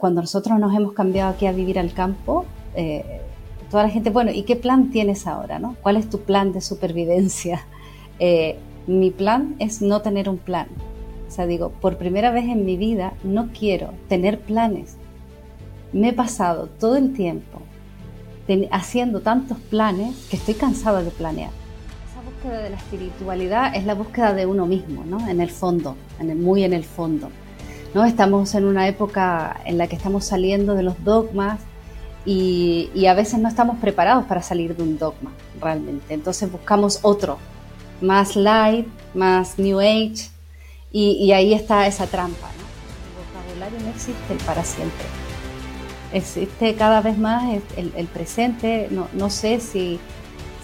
Cuando nosotros nos hemos cambiado aquí a vivir al campo, eh, toda la gente, bueno, ¿y qué plan tienes ahora? No? ¿Cuál es tu plan de supervivencia? Eh, mi plan es no tener un plan. O sea, digo, por primera vez en mi vida no quiero tener planes. Me he pasado todo el tiempo haciendo tantos planes que estoy cansada de planear. Esa búsqueda de la espiritualidad es la búsqueda de uno mismo, ¿no? En el fondo, en muy en el fondo. ¿No? Estamos en una época en la que estamos saliendo de los dogmas y, a veces no estamos preparados para salir de un dogma realmente. Entonces buscamos otro, más light, más new age y, ahí está esa trampa. El vocabulario no existe para siempre. Existe cada vez más el, el presente. No, no sé si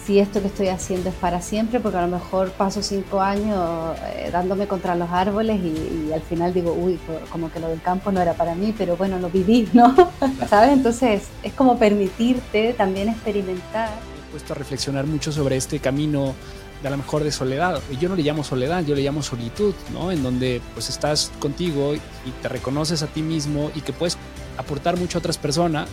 si esto que estoy haciendo es para siempre, porque a lo mejor paso cinco años eh, dándome contra los árboles y, al final digo, uy, como que lo del campo no era para mí, pero bueno, lo viví, ¿no? ¿Sabes? Entonces es como permitirte también experimentar. He puesto a reflexionar mucho sobre este camino de a lo mejor de soledad. Y yo no le llamo soledad, yo le llamo solitud, ¿no? En donde pues estás contigo y te reconoces a ti mismo y que puedes aportar mucho a otras personas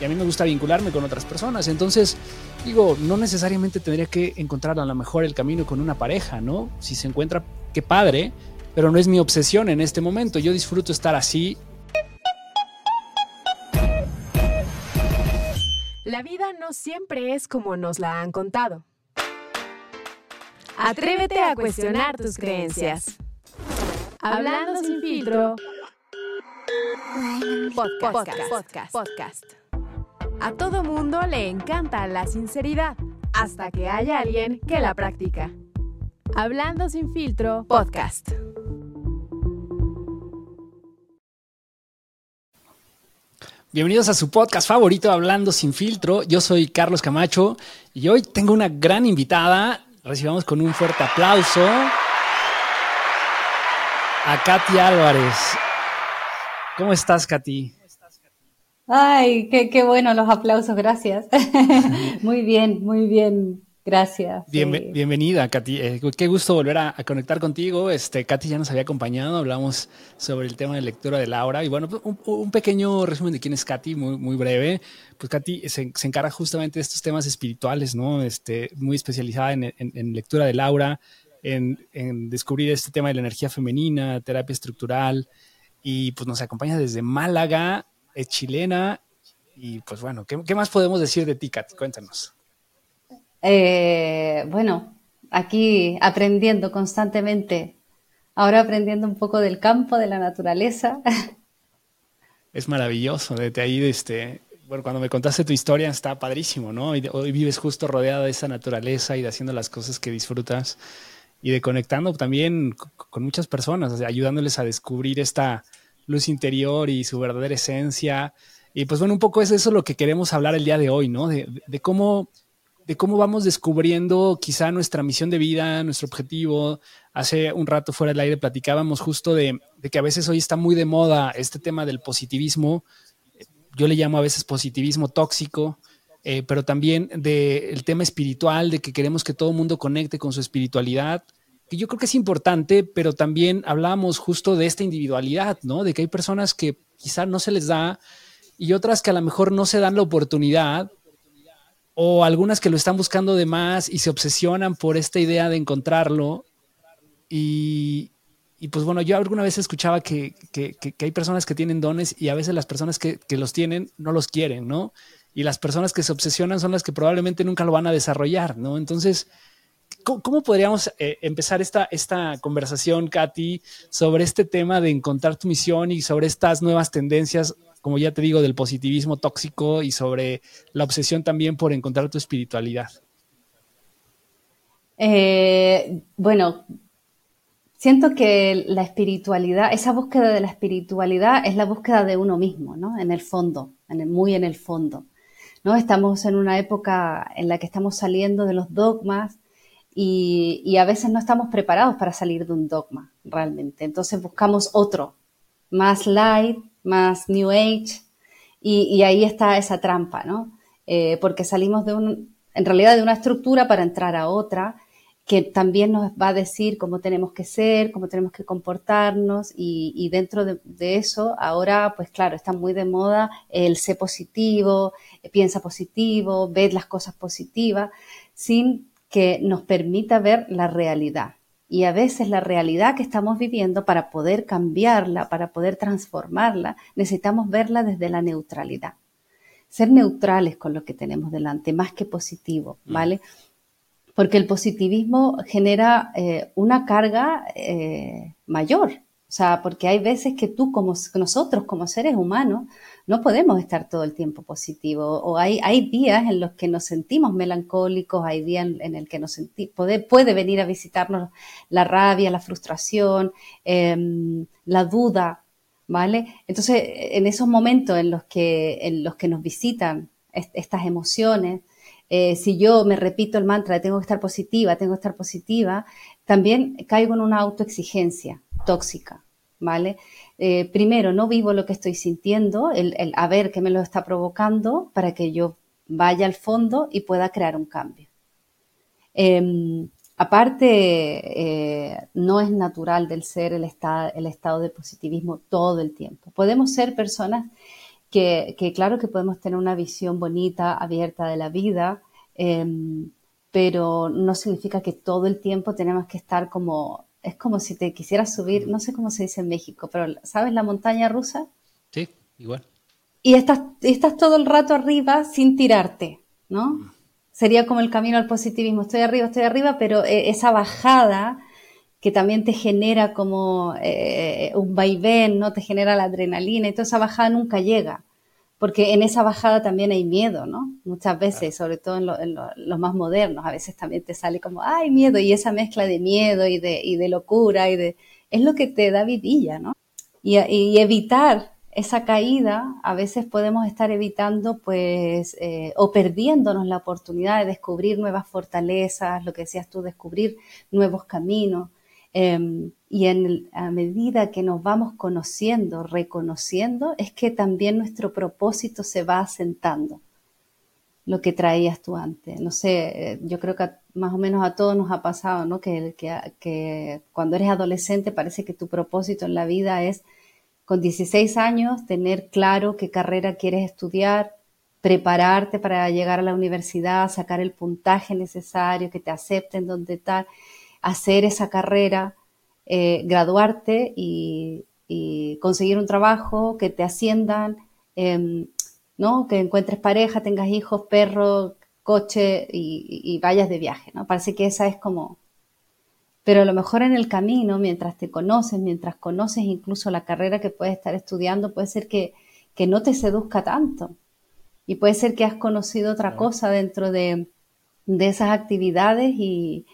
y a mí me gusta vincularme con otras personas. Entonces, digo, no necesariamente tendría que encontrar a lo mejor el camino con una pareja, ¿no? Si se encuentra, qué padre, pero no es mi obsesión en este momento. Yo disfruto estar así. La vida no siempre es como nos la han contado. Atrévete a cuestionar tus creencias. Hablando sin filtro. Podcast. Podcast. Podcast. A todo mundo le encanta la sinceridad, hasta que haya alguien que la practica. Hablando sin filtro, podcast. Bienvenidos a su podcast favorito, Hablando sin filtro. Yo soy Carlos Camacho y hoy tengo una gran invitada. Recibamos con un fuerte aplauso a Katy Álvarez. ¿Cómo estás, Katy? Ay, qué, bueno los aplausos, gracias. muy bien, muy bien. Gracias. Bienvenida, Katy. Eh, qué gusto volver a, conectar contigo. Este, Katy ya nos había acompañado, hablamos sobre el tema de lectura de Laura. Y bueno, pues, un, pequeño resumen de quién es Katy, muy, muy breve. Pues Katy se, encarga justamente de estos temas espirituales, ¿no? Este, muy especializada en, lectura de Laura, en, en, descubrir este tema de la energía femenina, terapia estructural. Y pues nos acompaña desde Málaga es chilena y pues bueno, ¿qué, más podemos decir de ti, Kat? Cuéntanos. Eh, bueno, aquí aprendiendo constantemente, ahora aprendiendo un poco del campo, de la naturaleza. Es maravilloso, desde ahí, este, bueno, cuando me contaste tu historia está padrísimo, ¿no? hoy vives justo rodeada de esa naturaleza y de haciendo las cosas que disfrutas y de conectando también con muchas personas, ayudándoles a descubrir esta, luz interior y su verdadera esencia. Y pues bueno, un poco es eso lo que queremos hablar el día de hoy, ¿no? De, cómo, de cómo vamos descubriendo quizá nuestra misión de vida, nuestro objetivo. Hace un rato fuera del aire platicábamos justo de, que a veces hoy está muy de moda este tema del positivismo. Yo le llamo a veces positivismo tóxico, eh, pero también del tema espiritual, de que queremos que todo el mundo conecte con su espiritualidad que yo creo que es importante, pero también hablamos justo de esta individualidad, ¿no? De que hay personas que quizás no se les da y otras que a lo mejor no se dan la oportunidad o algunas que lo están buscando de más y se obsesionan por esta idea de encontrarlo. Y, pues bueno, yo alguna vez escuchaba que, hay personas que tienen dones y a veces las personas que, que, los tienen no los quieren, ¿no? Y las personas que se obsesionan son las que probablemente nunca lo van a desarrollar, ¿no? Entonces, ¿Cómo, podríamos eh, empezar esta, esta conversación, Katy, sobre este tema de encontrar tu misión y sobre estas nuevas tendencias, como ya te digo, del positivismo tóxico y sobre la obsesión también por encontrar tu espiritualidad? Eh, bueno, siento que la espiritualidad, esa búsqueda de la espiritualidad es la búsqueda de uno mismo, ¿no? En el fondo, muy en el fondo. ¿no? Estamos en una época en la que estamos saliendo de los dogmas, y, a veces no estamos preparados para salir de un dogma realmente. Entonces buscamos otro, más light, más new age, y, ahí está esa trampa, ¿no? Eh, porque salimos de un, en realidad de una estructura para entrar a otra, que también nos va a decir cómo tenemos que ser, cómo tenemos que comportarnos y, dentro de, eso ahora pues claro está muy de moda el ser positivo, piensa positivo, ver las cosas positivas sin que nos permita ver la realidad. Y a veces la realidad que estamos viviendo, para poder cambiarla, para poder transformarla, necesitamos verla desde la neutralidad. Ser neutrales con lo que tenemos delante, más que positivo, mm. ¿vale? porque el positivismo genera eh, una carga eh, mayor. O sea, porque hay veces que tú, como nosotros, como seres humanos, no podemos estar todo el tiempo positivos. O hay, días en los que nos sentimos melancólicos, hay días en, el que nos sentimos, puede, puede, venir a visitarnos la rabia, la frustración, em, la duda, ¿vale? Entonces, en esos momentos en los que, en los que nos visitan estas emociones, eh, si yo me repito el mantra de tengo que estar positiva, tengo que estar positiva, también caigo en una autoexigencia tóxica, ¿vale? Eh, primero, no vivo lo que estoy sintiendo, el, a ver qué me lo está provocando para que yo vaya al fondo y pueda crear un cambio. Em, aparte, eh, no es natural del ser el, el estado de positivismo todo el tiempo. Podemos ser personas que, claro que podemos tener una visión bonita, abierta de la vida, em, pero no significa que todo el tiempo tenemos que estar como, es como si te quisieras subir, no sé cómo se dice en México, pero ¿sabes la montaña rusa? Sí, igual. Y estás, estás todo el rato arriba sin tirarte, ¿no? Mm. Sería como el camino al positivismo, estoy arriba, estoy arriba, pero eh, esa bajada que también te genera como eh, un vaivén, ¿no? Te genera la adrenalina y toda esa bajada nunca llega. Porque en esa bajada también hay miedo, ¿no? Muchas veces, sobre todo en, los más modernos, a veces también te sale como, ay, miedo, y esa mezcla de miedo y de, y de locura y de... Es lo que te da vidilla, ¿no? Y, y evitar esa caída, a veces podemos estar evitando, pues, eh, o perdiéndonos la oportunidad de descubrir nuevas fortalezas, lo que decías tú, descubrir nuevos caminos. Em, y en, a medida que nos vamos conociendo, reconociendo, es que también nuestro propósito se va asentando. Lo que traías tú antes. No sé, eh, yo creo que más o menos a todos nos ha pasado, ¿no? Que, que, que cuando eres adolescente parece que tu propósito en la vida es, con 16 años, tener claro qué carrera quieres estudiar, prepararte para llegar a la universidad, sacar el puntaje necesario, que te acepten donde tal hacer esa carrera, eh, graduarte y, conseguir un trabajo, que te asciendan, em, ¿no? que encuentres pareja, tengas hijos, perro, coche y, vayas de viaje. ¿no? Parece que esa es como... Pero a lo mejor en el camino, mientras te conoces, mientras conoces incluso la carrera que puedes estar estudiando, puede ser que, que no te seduzca tanto. Y puede ser que has conocido otra cosa dentro de, de esas actividades y,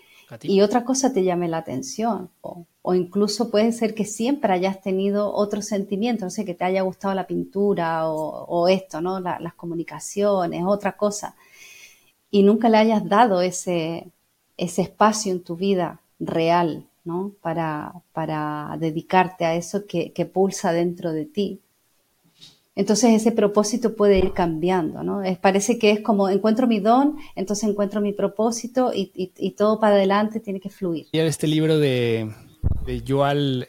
y otra cosa te llame la atención. O, incluso puede ser que siempre hayas tenido otro sentimiento, no sé, que te haya gustado la pintura o, esto, ¿no? las comunicaciones, otra cosa. Y nunca le hayas dado ese, ese espacio en tu vida real, ¿no? Para, para dedicarte a eso que, que pulsa dentro de ti. Entonces ese propósito puede ir cambiando, ¿no? Es, parece que es como encuentro mi don, entonces encuentro mi propósito y, todo para adelante tiene que fluir. Y este libro de, de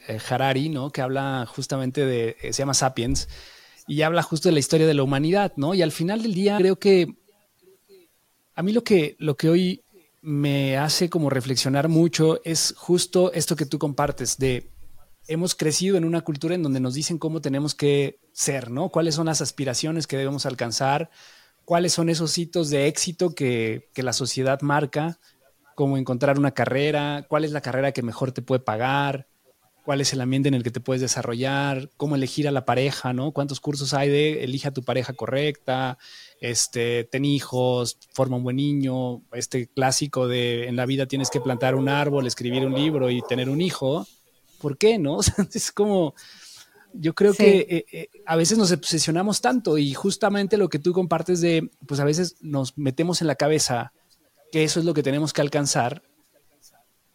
eh, Harari, ¿no? Que habla justamente de, eh, se llama Sapiens, y habla justo de la historia de la humanidad, ¿no? Y al final del día creo que a mí lo que, lo que hoy me hace como reflexionar mucho es justo esto que tú compartes de hemos crecido en una cultura en donde nos dicen cómo tenemos que ser, ¿no? Cuáles son las aspiraciones que debemos alcanzar, cuáles son esos hitos de éxito que, la sociedad marca, cómo encontrar una carrera, cuál es la carrera que mejor te puede pagar, cuál es el ambiente en el que te puedes desarrollar, cómo elegir a la pareja, ¿no? Cuántos cursos hay de elige a tu pareja correcta, este, ten hijos, forma un buen niño, este clásico de en la vida tienes que plantar un árbol, escribir un libro y tener un hijo. ¿Por qué no? es como, yo creo que eh, eh, a veces nos obsesionamos tanto y justamente lo que tú compartes de, pues a veces nos metemos en la cabeza que eso es lo que tenemos que alcanzar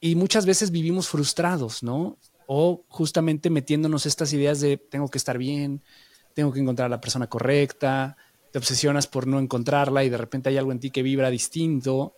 y muchas veces vivimos frustrados, ¿no? O justamente metiéndonos estas ideas de tengo que estar bien, tengo que encontrar a la persona correcta, te obsesionas por no encontrarla y de repente hay algo en ti que vibra distinto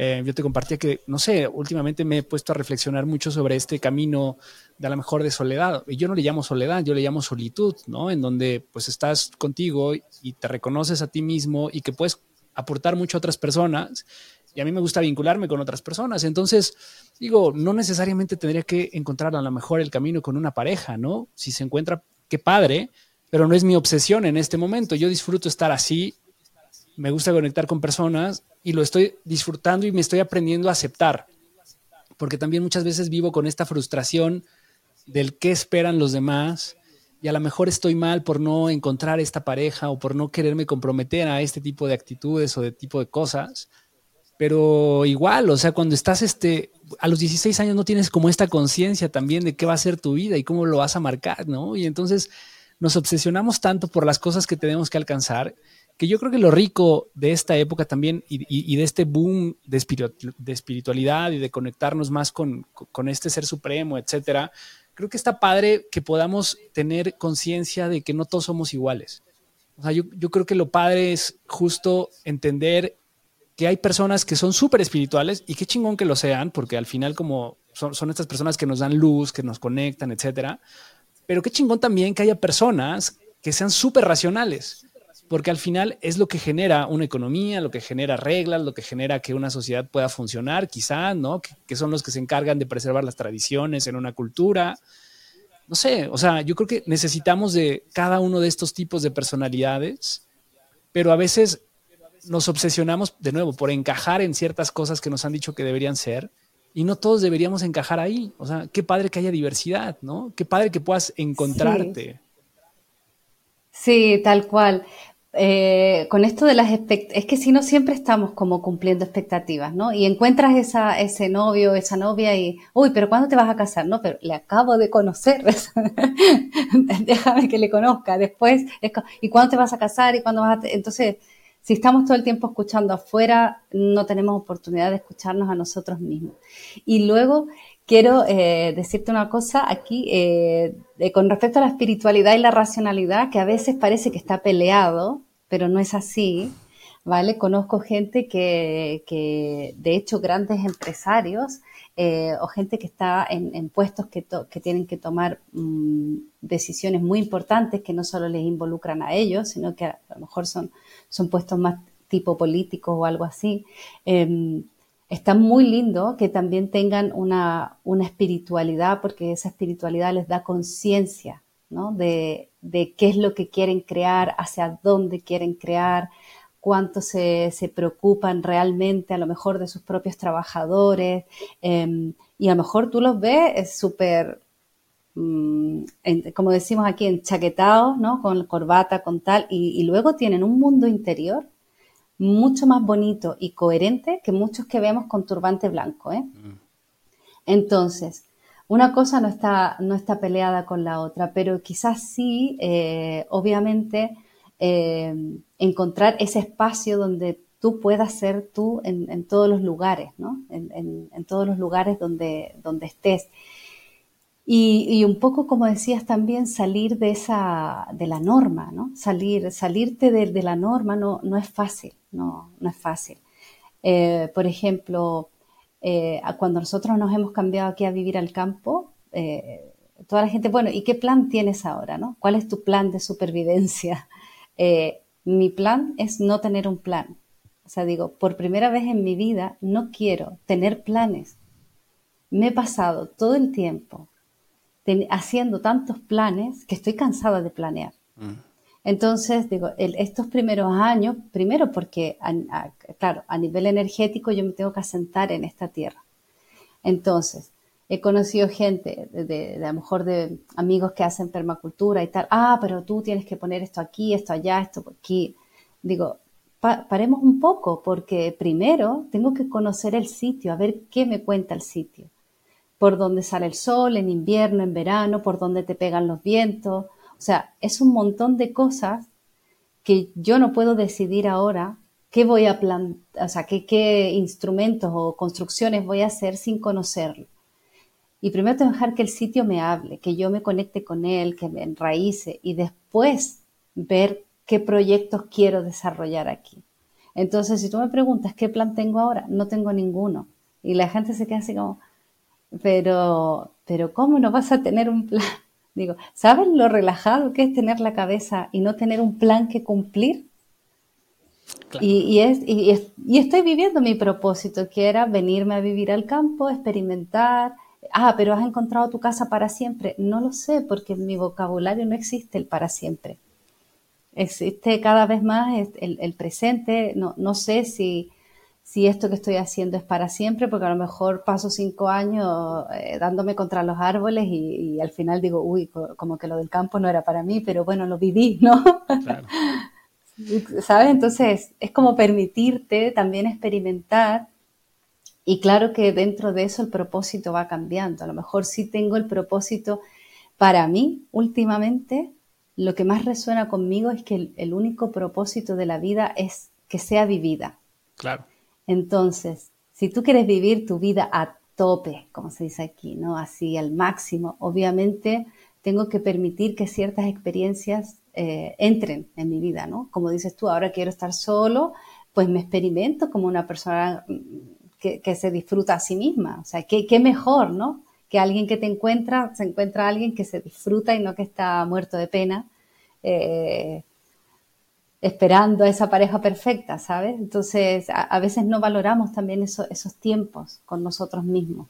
Eh, yo te compartía que, no sé, últimamente me he puesto a reflexionar mucho sobre este camino de a lo mejor de soledad. Y yo no le llamo soledad, yo le llamo solitud, ¿no? En donde pues estás contigo y te reconoces a ti mismo y que puedes aportar mucho a otras personas. Y a mí me gusta vincularme con otras personas. Entonces, digo, no necesariamente tendría que encontrar a lo mejor el camino con una pareja, ¿no? Si se encuentra, qué padre, pero no es mi obsesión en este momento. Yo disfruto estar así, me gusta conectar con personas y lo estoy disfrutando y me estoy aprendiendo a aceptar, porque también muchas veces vivo con esta frustración del qué esperan los demás y a lo mejor estoy mal por no encontrar esta pareja o por no quererme comprometer a este tipo de actitudes o de tipo de cosas. Pero igual, o sea, cuando estás este, a los 16 años no tienes como esta conciencia también de qué va a ser tu vida y cómo lo vas a marcar, ¿no? Y entonces nos obsesionamos tanto por las cosas que tenemos que alcanzar que yo creo que lo rico de esta época también y, de este boom de, de, espiritualidad y de conectarnos más con, con, este ser supremo, etcétera, creo que está padre que podamos tener conciencia de que no todos somos iguales. O sea, yo, yo creo que lo padre es justo entender que hay personas que son súper espirituales y qué chingón que lo sean, porque al final como son, son estas personas que nos dan luz, que nos conectan, etcétera. Pero qué chingón también que haya personas que sean súper racionales porque al final es lo que genera una economía, lo que genera reglas, lo que genera que una sociedad pueda funcionar, quizá, ¿no? Que, son los que se encargan de preservar las tradiciones en una cultura. No sé, o sea, yo creo que necesitamos de cada uno de estos tipos de personalidades, pero a veces nos obsesionamos de nuevo por encajar en ciertas cosas que nos han dicho que deberían ser y no todos deberíamos encajar ahí. O sea, qué padre que haya diversidad, ¿no? Qué padre que puedas encontrarte. Sí, sí tal cual. Eh, con esto de las expectativas, es que si no siempre estamos como cumpliendo expectativas, ¿no? Y encuentras ese novio, esa novia y, uy, pero ¿cuándo te vas a casar? No, pero le acabo de conocer, déjame que le conozca, después, ¿y cuándo te vas a casar? ¿Y cuándo vas a...? Entonces, si estamos todo el tiempo escuchando afuera, no tenemos oportunidad de escucharnos a nosotros mismos. Y luego, quiero eh, decirte una cosa aquí eh, con respecto a la espiritualidad y la racionalidad, que a veces parece que está peleado, pero no es así. ¿Vale? Conozco gente que, de hecho, grandes empresarios eh, o gente que está en, puestos que, tienen que tomar mm, decisiones muy importantes que no solo les involucran a ellos, sino que a, lo mejor son, son puestos más tipo políticos o algo así. Em, está muy lindo que también tengan una, espiritualidad, porque esa espiritualidad les da conciencia ¿no? de, qué es lo que quieren crear, hacia dónde quieren crear, cuánto se, preocupan realmente a lo mejor de sus propios trabajadores. Em, y a lo mejor tú los ves, es súper, mm, como decimos aquí, enchaquetados, ¿no? con corbata, con tal, y luego tienen un mundo interior mucho más bonito y coherente que muchos que vemos con turbante blanco. ¿eh? Mm. Entonces, una cosa no está, no está peleada con la otra, pero quizás sí, eh, obviamente, eh, encontrar ese espacio donde tú puedas ser tú en, todos los lugares, ¿no? En, todos los lugares donde, donde estés. Y, un poco, como decías también, salir de esa, de la norma, ¿no? Salir, salirte de, la norma no, no, es fácil, no, no es fácil. Eh, por ejemplo, eh, cuando nosotros nos hemos cambiado aquí a vivir al campo, eh, toda la gente, bueno, ¿y qué plan tienes ahora, no? ¿Cuál es tu plan de supervivencia? mi plan es no tener un plan. O sea, digo, por primera vez en mi vida no quiero tener planes. Me he pasado todo el tiempo haciendo tantos planes que estoy cansada de planear. Mm. Entonces, digo, estos primeros años, primero porque, claro, a nivel energético yo me tengo que asentar en esta tierra. Entonces, he conocido gente, de, a lo mejor de amigos que hacen permacultura y tal, ah, pero tú tienes que poner esto aquí, esto allá, esto aquí. Digo, paremos un poco, porque primero tengo que conocer el sitio, a ver qué me cuenta el sitio por dónde sale el sol, en invierno, en verano, por dónde te pegan los vientos. O sea, es un montón de cosas que yo no puedo decidir ahora qué voy a plantar, o sea, qué, qué instrumentos o construcciones voy a hacer sin conocerlo. Y primero tengo que dejar que el sitio me hable, que yo me conecte con él, que me enraíce y después ver qué proyectos quiero desarrollar aquí. Entonces, si tú me preguntas qué plan tengo ahora, no tengo ninguno. Y la gente se queda así como, pero, pero ¿cómo no vas a tener un plan? Digo, ¿sabes lo relajado que es tener la cabeza y no tener un plan que cumplir? Y, es, y, estoy viviendo mi propósito, que era venirme a vivir al campo, experimentar. Ah, pero has encontrado tu casa para siempre. No lo sé, porque en mi vocabulario no existe el para siempre. Existe cada vez más el, presente. No, no sé si, si, esto que estoy haciendo es para siempre, porque a lo mejor paso cinco años eh, dándome contra los árboles y, al final digo, uy, como que lo del campo no era para mí, pero bueno, lo viví, ¿no? Claro. ¿Sabes? Entonces es como permitirte también experimentar y claro que dentro de eso el propósito va cambiando. A lo mejor sí tengo el propósito para mí últimamente. Lo que más resuena conmigo es que el, único propósito de la vida es que sea vivida. Claro. Entonces, si tú quieres vivir tu vida a tope, como se dice aquí, ¿no? Así al máximo, obviamente tengo que permitir que ciertas experiencias eh, entren en mi vida, ¿no? Como dices tú, ahora quiero estar solo, pues me experimento como una persona mm, que, se disfruta a sí misma. O sea, ¿qué, qué, mejor, ¿no? Que alguien que te encuentra, se encuentra alguien que se disfruta y no que está muerto de pena, eh, esperando a esa pareja perfecta, ¿sabes? Entonces, a, veces no valoramos también esos tiempos con nosotros mismos.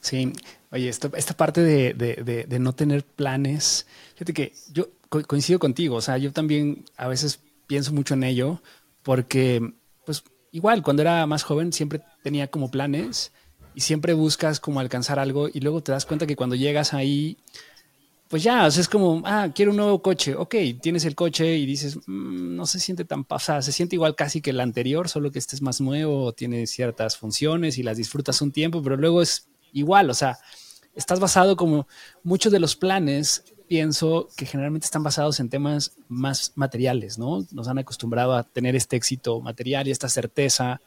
Sí, oye, esta parte de, de no tener planes, fíjate que yo coincido contigo, o sea, yo también a veces pienso mucho en ello porque, pues igual, cuando era más joven siempre tenía como planes y siempre buscas como alcanzar algo y luego te das cuenta que cuando llegas ahí, pues ya, o sea, es como, ah, quiero un nuevo coche, ok, tienes el coche y dices, mm, no se siente tan pasada, se siente igual casi que el anterior, solo que este es más nuevo, tiene ciertas funciones y las disfrutas un tiempo, pero luego es igual, o sea, estás basado como muchos de los planes pienso que generalmente están basados en temas más materiales, ¿no? Nos han acostumbrado a tener este éxito material y esta certeza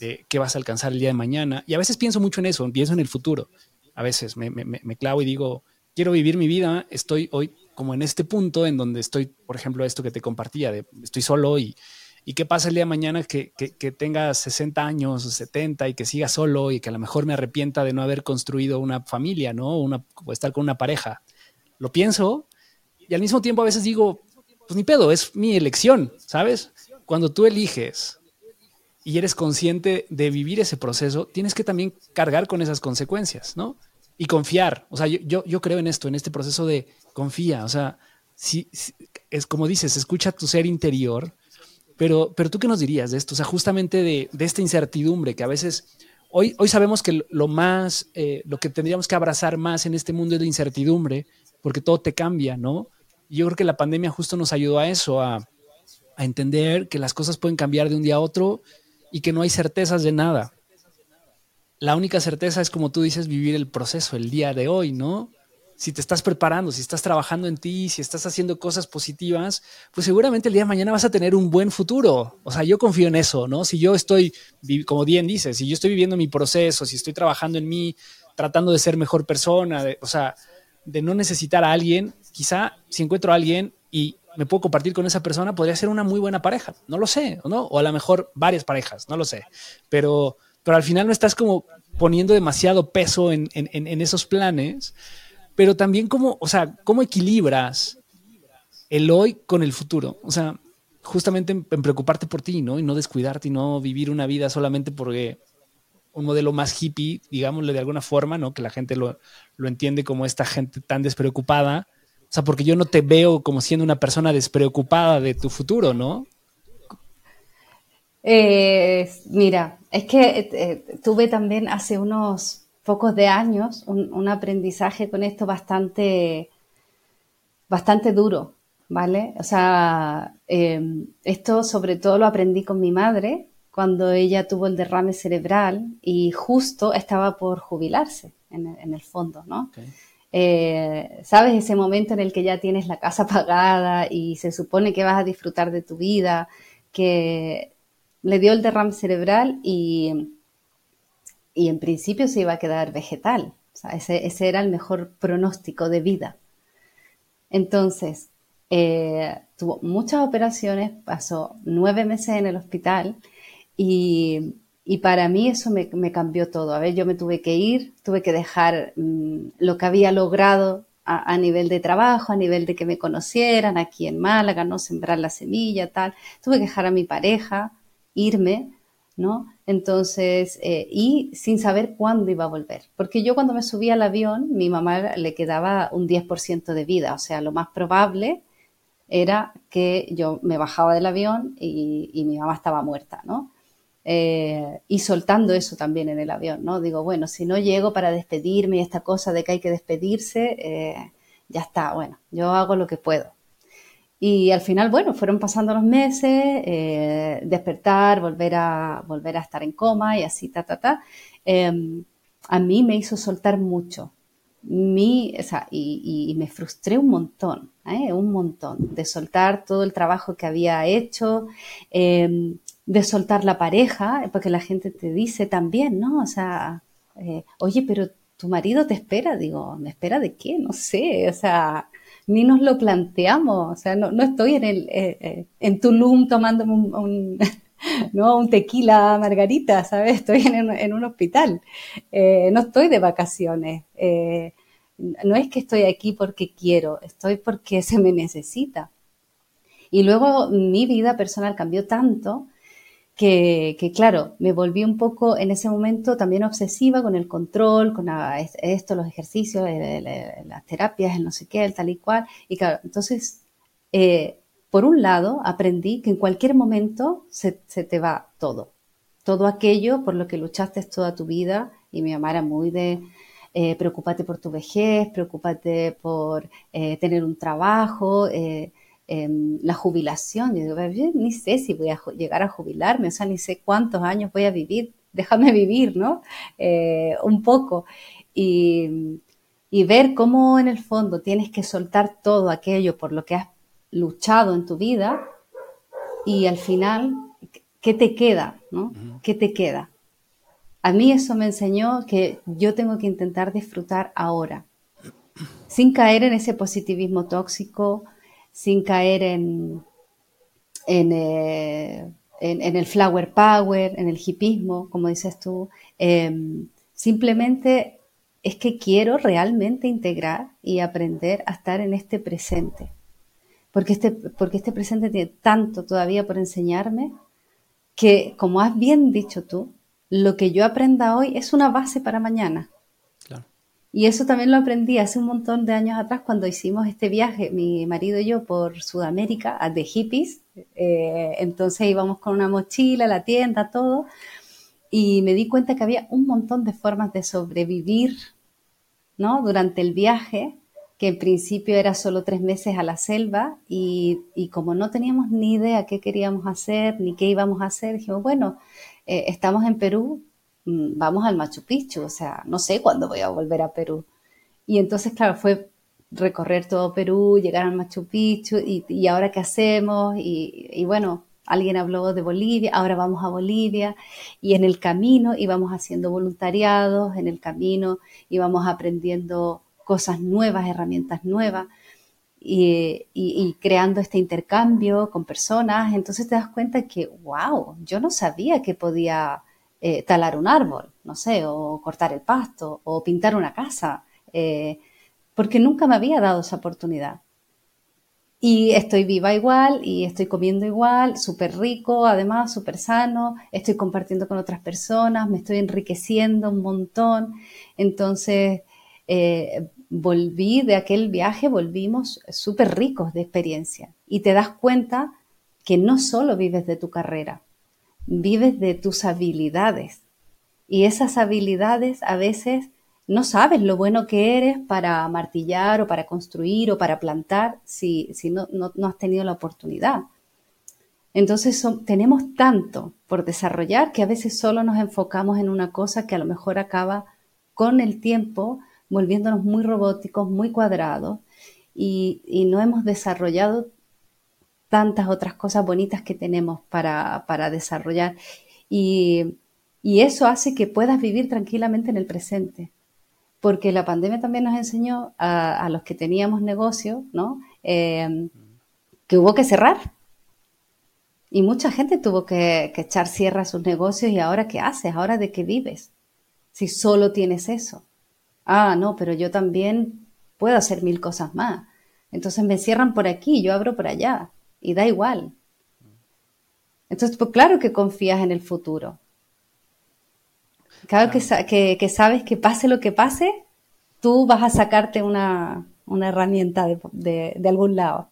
de que vas a alcanzar el día de mañana. Y a veces pienso mucho en eso, pienso en el futuro. A veces me, clavo y digo, quiero vivir mi vida, estoy hoy como en este punto en donde estoy, por ejemplo, esto que te compartía, estoy solo y, y qué pasa el día mañana que, que, que, tenga 60 años o 70 y que siga solo y que a lo mejor me arrepienta de no haber construido una familia, ¿no? Una, o estar con una pareja lo pienso y al mismo tiempo a veces digo, pues ni pedo, es mi elección, ¿sabes? Cuando tú eliges y eres consciente de vivir ese proceso, tienes que también cargar con esas consecuencias, ¿no? Y confiar. O sea, yo, yo, creo en esto, en este proceso de confía. O sea, si, es como dices, escucha tu ser interior, pero, pero tú qué nos dirías de esto? O sea, justamente de, de esta incertidumbre que a veces hoy, hoy sabemos que lo más, eh, lo que tendríamos que abrazar más en este mundo es la incertidumbre, porque todo te cambia, ¿no? Y yo creo que la pandemia justo nos ayudó a eso, a, entender que las cosas pueden cambiar de un día a otro y que no hay certezas de nada. La única certeza es, como tú dices, vivir el proceso, el día de hoy, ¿no? Si te estás preparando, si estás trabajando en ti, si estás haciendo cosas positivas, pues seguramente el día de mañana vas a tener un buen futuro. O sea, yo confío en eso, ¿no? Si yo estoy, como bien dice, si yo estoy viviendo mi proceso, si estoy trabajando en mí, tratando de ser mejor persona, o sea, de no necesitar a alguien, quizá si encuentro a alguien y me puedo compartir con esa persona, podría ser una muy buena pareja. No lo sé, ¿no? O a lo mejor varias parejas, no lo sé. Pero, pero al final no estás como poniendo demasiado peso en, esos planes, pero también como, o sea, cómo equilibras el hoy con el futuro. O sea, justamente en, en, preocuparte por ti, ¿no? Y no descuidarte y no vivir una vida solamente porque un modelo más hippie, digámosle de alguna forma, ¿no? Que la gente lo, entiende como esta gente tan despreocupada. O sea, porque yo no te veo como siendo una persona despreocupada de tu futuro, ¿no? Eh, mira, es que eh, eh, tuve también hace unos pocos de años un, aprendizaje con esto bastante, bastante duro, ¿vale? O sea, esto sobre todo lo aprendí con mi madre, cuando ella tuvo el derrame cerebral y justo estaba por jubilarse en, el fondo, ¿no? Eh, ¿Sabes? Ese momento en el que ya tienes la casa pagada y se supone que vas a disfrutar de tu vida, que le dio el derrame cerebral y, y en principio se iba a quedar vegetal. O sea, ese, ese era el mejor pronóstico de vida. Entonces, eh, tuvo muchas operaciones, pasó nueve meses en el hospital y, para mí eso me, cambió todo. A ver, yo me tuve que ir, tuve que dejar mm, lo que había logrado a, nivel de trabajo, a nivel de que me conocieran aquí en Málaga, no sembrar la semilla, tal. Tuve que dejar a mi pareja, irme, ¿no? Entonces, eh, y sin saber cuándo iba a volver. Porque yo cuando me subí al avión, mi mamá le quedaba un 10% de vida, o sea, lo más probable era que yo me bajaba del avión y, mi mamá estaba muerta, ¿no? Eh, y soltando eso también en el avión, ¿no? Digo, bueno, si no llego para despedirme y esta cosa de que hay que despedirse, eh, ya está, bueno, yo hago lo que puedo. Y al final, bueno, fueron pasando los meses, eh, despertar, volver a, volver a estar en coma y así, ta, ta, ta. Em, a mí me hizo soltar mucho. Mi, o sea, y, me frustré un montón, ¿eh? un montón, de soltar todo el trabajo que había hecho, em, de soltar la pareja, porque la gente te dice también, ¿no? O sea, eh, oye, pero tu marido te espera, digo, ¿me espera de qué? No sé, o sea, ni nos lo planteamos, o sea, no, estoy en, el, eh, eh, en Tulum tomándome un, ¿no? un tequila margarita, ¿sabes? Estoy en, en un hospital, eh, no estoy de vacaciones, no es que estoy aquí porque quiero, estoy porque se me necesita. Y luego mi vida personal cambió tanto que, claro, me volví un poco en ese momento también obsesiva con el control, con esto, los ejercicios, las terapias, el no sé qué, el tal y cual. Y claro, entonces, eh, por un lado, aprendí que en cualquier momento se, te va todo. Todo aquello por lo que luchaste toda tu vida, y mi mamá era muy de, eh, por tu vejez, preocúpate por eh, tener un trabajo, eh, Em, la jubilación. Yo digo, ni sé si voy a llegar a jubilarme, o sea, ni sé cuántos años voy a vivir, déjame vivir, ¿no? Eh, un poco. Y, y ver cómo en el fondo tienes que soltar todo aquello por lo que has luchado en tu vida y al final, ¿qué te queda? ¿no? ¿Qué te queda? A mí eso me enseñó que yo tengo que intentar disfrutar ahora, sin caer en ese positivismo tóxico, sin caer en, eh, en, en, el flower power, en el hipismo, como dices tú. Em, simplemente es que quiero realmente integrar y aprender a estar en este presente. Porque este, porque este presente tiene tanto todavía por enseñarme que, como has bien dicho tú, lo que yo aprenda hoy es una base para mañana. Y eso también lo aprendí hace un montón de años atrás cuando hicimos este viaje, mi marido y yo, por Sudamérica, de hippies. Eh, entonces íbamos con una mochila, la tienda, todo. Y me di cuenta que había un montón de formas de sobrevivir, ¿no? Durante el viaje, que en principio era solo tres meses a la selva. Y, como no teníamos ni idea qué queríamos hacer, ni qué íbamos a hacer, dijimos, bueno, eh, estamos en Perú, vamos al Machu Picchu, o sea, no sé cuándo voy a volver a Perú. Y entonces, claro, fue recorrer todo Perú, llegar al Machu Picchu y, ahora qué hacemos y, bueno, alguien habló de Bolivia, ahora vamos a Bolivia y en el camino íbamos haciendo voluntariados, en el camino íbamos aprendiendo cosas nuevas, herramientas nuevas y creando este intercambio con personas. Entonces te das cuenta que, wow, yo no sabía que podía eh, talar un árbol, no sé, o cortar el pasto, o pintar una casa, eh, porque nunca me había dado esa oportunidad. Y estoy viva igual y estoy comiendo igual, súper rico, además, súper sano, estoy compartiendo con otras personas, me estoy enriqueciendo un montón. Entonces, eh, volví de aquel viaje, volvimos súper ricos de experiencia. Y te das cuenta que no solo vives de tu carrera, vives de tus habilidades. Y esas habilidades a veces no sabes lo bueno que eres para martillar o para construir o para plantar si, si no, no, has tenido la oportunidad. Entonces tenemos tanto por desarrollar que a veces solo nos enfocamos en una cosa que a lo mejor acaba con el tiempo volviéndonos muy robóticos, muy cuadrados y, y no hemos desarrollado tantas otras cosas bonitas que tenemos para, desarrollar. Y, eso hace que puedas vivir tranquilamente en el presente. Porque la pandemia también nos enseñó a, los que teníamos negocio, ¿no? Eh, que hubo que cerrar. Y mucha gente tuvo que, echar cierre a sus negocios y ahora qué haces, ahora de qué vives, si solo tienes eso. Ah, no, pero yo también puedo hacer mil cosas más. Entonces me cierran por aquí, yo abro por allá y da igual. Entonces, pues claro que confías en el futuro. Claro, Que, que, sabes que pase lo que pase, tú vas a sacarte una, herramienta de, algún lado.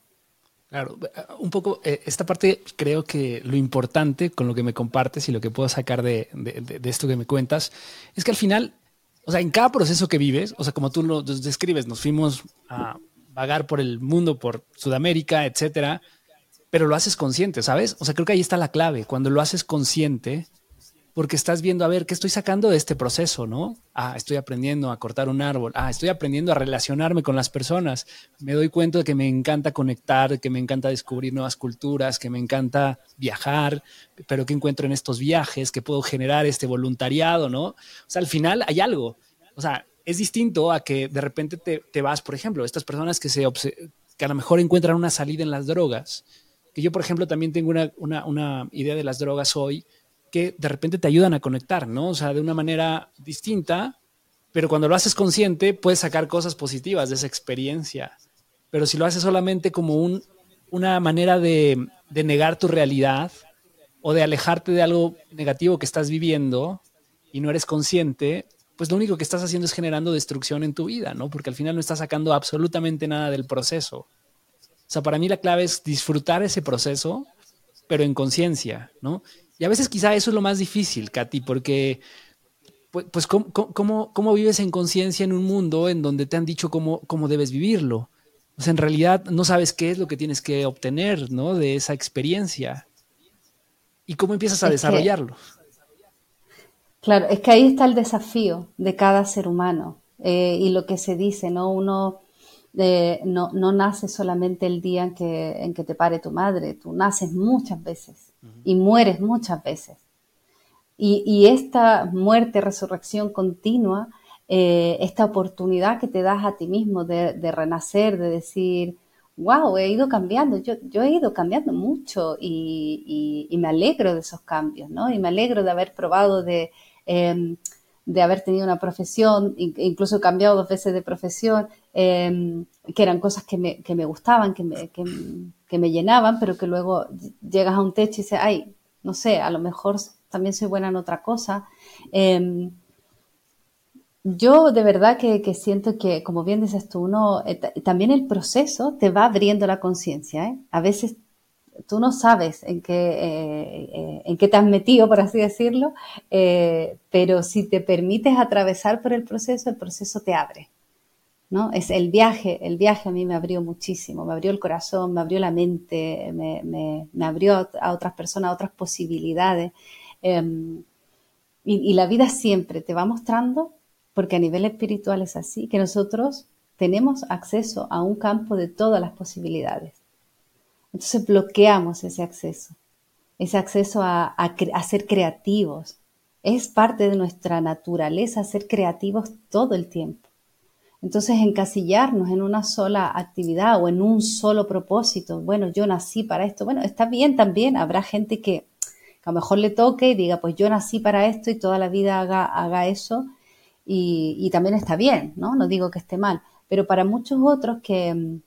Claro, un poco eh, esta parte creo que lo importante con lo que me compartes y lo que puedo sacar de, de, esto que me cuentas es que al final, o sea, en cada proceso que vives, o sea, como tú lo describes, nos fuimos a vagar por el mundo, por Sudamérica, etcétera, pero lo haces consciente, ¿sabes? O sea, creo que ahí está la clave. Cuando lo haces consciente, porque estás viendo, a ver, ¿qué estoy sacando de este proceso, no? Ah, estoy aprendiendo a cortar un árbol. Ah, estoy aprendiendo a relacionarme con las personas. Me doy cuenta de que me encanta conectar, que me encanta descubrir nuevas culturas, que me encanta viajar, pero que encuentro en estos viajes, que puedo generar este voluntariado, ¿no? O sea, al final hay algo. O sea, es distinto a que de repente te, vas, por ejemplo, estas personas que, se que a lo mejor encuentran una salida en las drogas, que yo, por ejemplo, también tengo una, una, idea de las drogas hoy que de repente te ayudan a conectar, ¿no? O sea, de una manera distinta, pero cuando lo haces consciente puedes sacar cosas positivas de esa experiencia. Pero si lo haces solamente como un, una manera de, de negar tu realidad o de alejarte de algo negativo que estás viviendo y no eres consciente, pues lo único que estás haciendo es generando destrucción en tu vida, ¿no? Porque al final no estás sacando absolutamente nada del proceso. O sea, para mí la clave es disfrutar ese proceso, pero en conciencia, ¿no? Y a veces quizá eso es lo más difícil, Katy, porque pues, pues ¿cómo, vives en conciencia en un mundo en donde te han dicho cómo, cómo debes vivirlo? O sea, en realidad no sabes qué es lo que tienes que obtener, ¿no? De esa experiencia. ¿Y cómo empiezas a desarrollarlo? claro, es que ahí está el desafío de cada ser humano eh, y lo que se dice, ¿no? Uno eh, no, no nace solamente el día en que, en que te pare tu madre, tú naces muchas veces y mueres muchas veces. Y, esta muerte, resurrección continua, eh, esta oportunidad que te das a ti mismo de, renacer, de decir, wow, he ido cambiando, yo, yo he ido cambiando mucho y, me alegro de esos cambios, ¿no? Y me alegro de haber probado de, em, de haber tenido una profesión, incluso he cambiado dos veces de profesión, em, que eran cosas que me, que me gustaban, que me, que, que me llenaban, pero que luego llegas a un techo y dices, ay, no sé, a lo mejor también soy buena en otra cosa. Em, yo de verdad que, siento que, como bien dices tú, uno, eh, también el proceso te va abriendo la conciencia. ¿eh? A veces tú no sabes en qué, eh, en qué te has metido, por así decirlo, pero si te permites atravesar por el proceso, el proceso te abre. ¿no? Es el viaje, el viaje a mí me abrió muchísimo, me abrió el corazón, me abrió la mente, me, abrió a otras personas, a otras posibilidades. Em, y, la vida siempre te va mostrando, porque a nivel espiritual es así, que nosotros tenemos acceso a un campo de todas las posibilidades. Entonces bloqueamos ese acceso, ese acceso a, a ser creativos. Es parte de nuestra naturaleza ser creativos todo el tiempo. Entonces, encasillarnos en una sola actividad o en un solo propósito, bueno, yo nací para esto, bueno, está bien también, habrá gente que, a lo mejor le toque y diga, pues yo nací para esto y toda la vida haga, haga eso y, también está bien, ¿no? No digo que esté mal, pero para muchos otros que,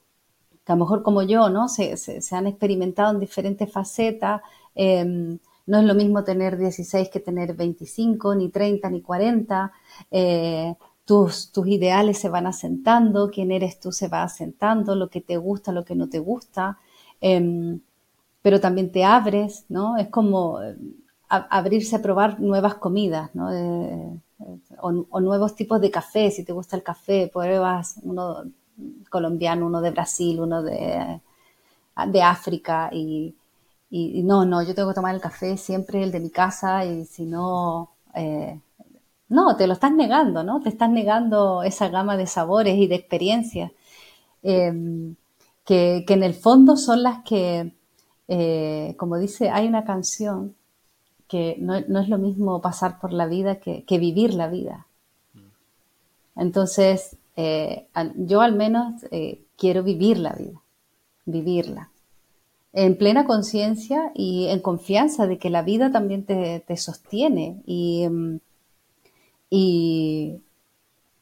a lo mejor como yo, ¿no? Se, han experimentado en diferentes facetas, em, no es lo mismo tener 16 que tener 25, ni 30, ni 40. Eh, tus, tus ideales se van asentando, quién eres tú se va asentando, lo que te gusta, lo que no te gusta, em, pero también te abres, ¿no? Es como eh, abrirse a probar nuevas comidas, ¿no? o, nuevos tipos de café, si te gusta el café, pruebas uno colombiano, uno de Brasil, uno de, de África y, y, no, no, yo tengo que tomar el café siempre el de mi casa y si no... Eh, no, te lo estás negando, ¿no? Te estás negando esa gama de sabores y de experiencias em, que, en el fondo son las que, eh, como dice, hay una canción que no, es lo mismo pasar por la vida que, vivir la vida. Entonces, eh, yo al menos eh, quiero vivir la vida, vivirla. en plena conciencia y en confianza de que la vida también te, sostiene y, mm, y,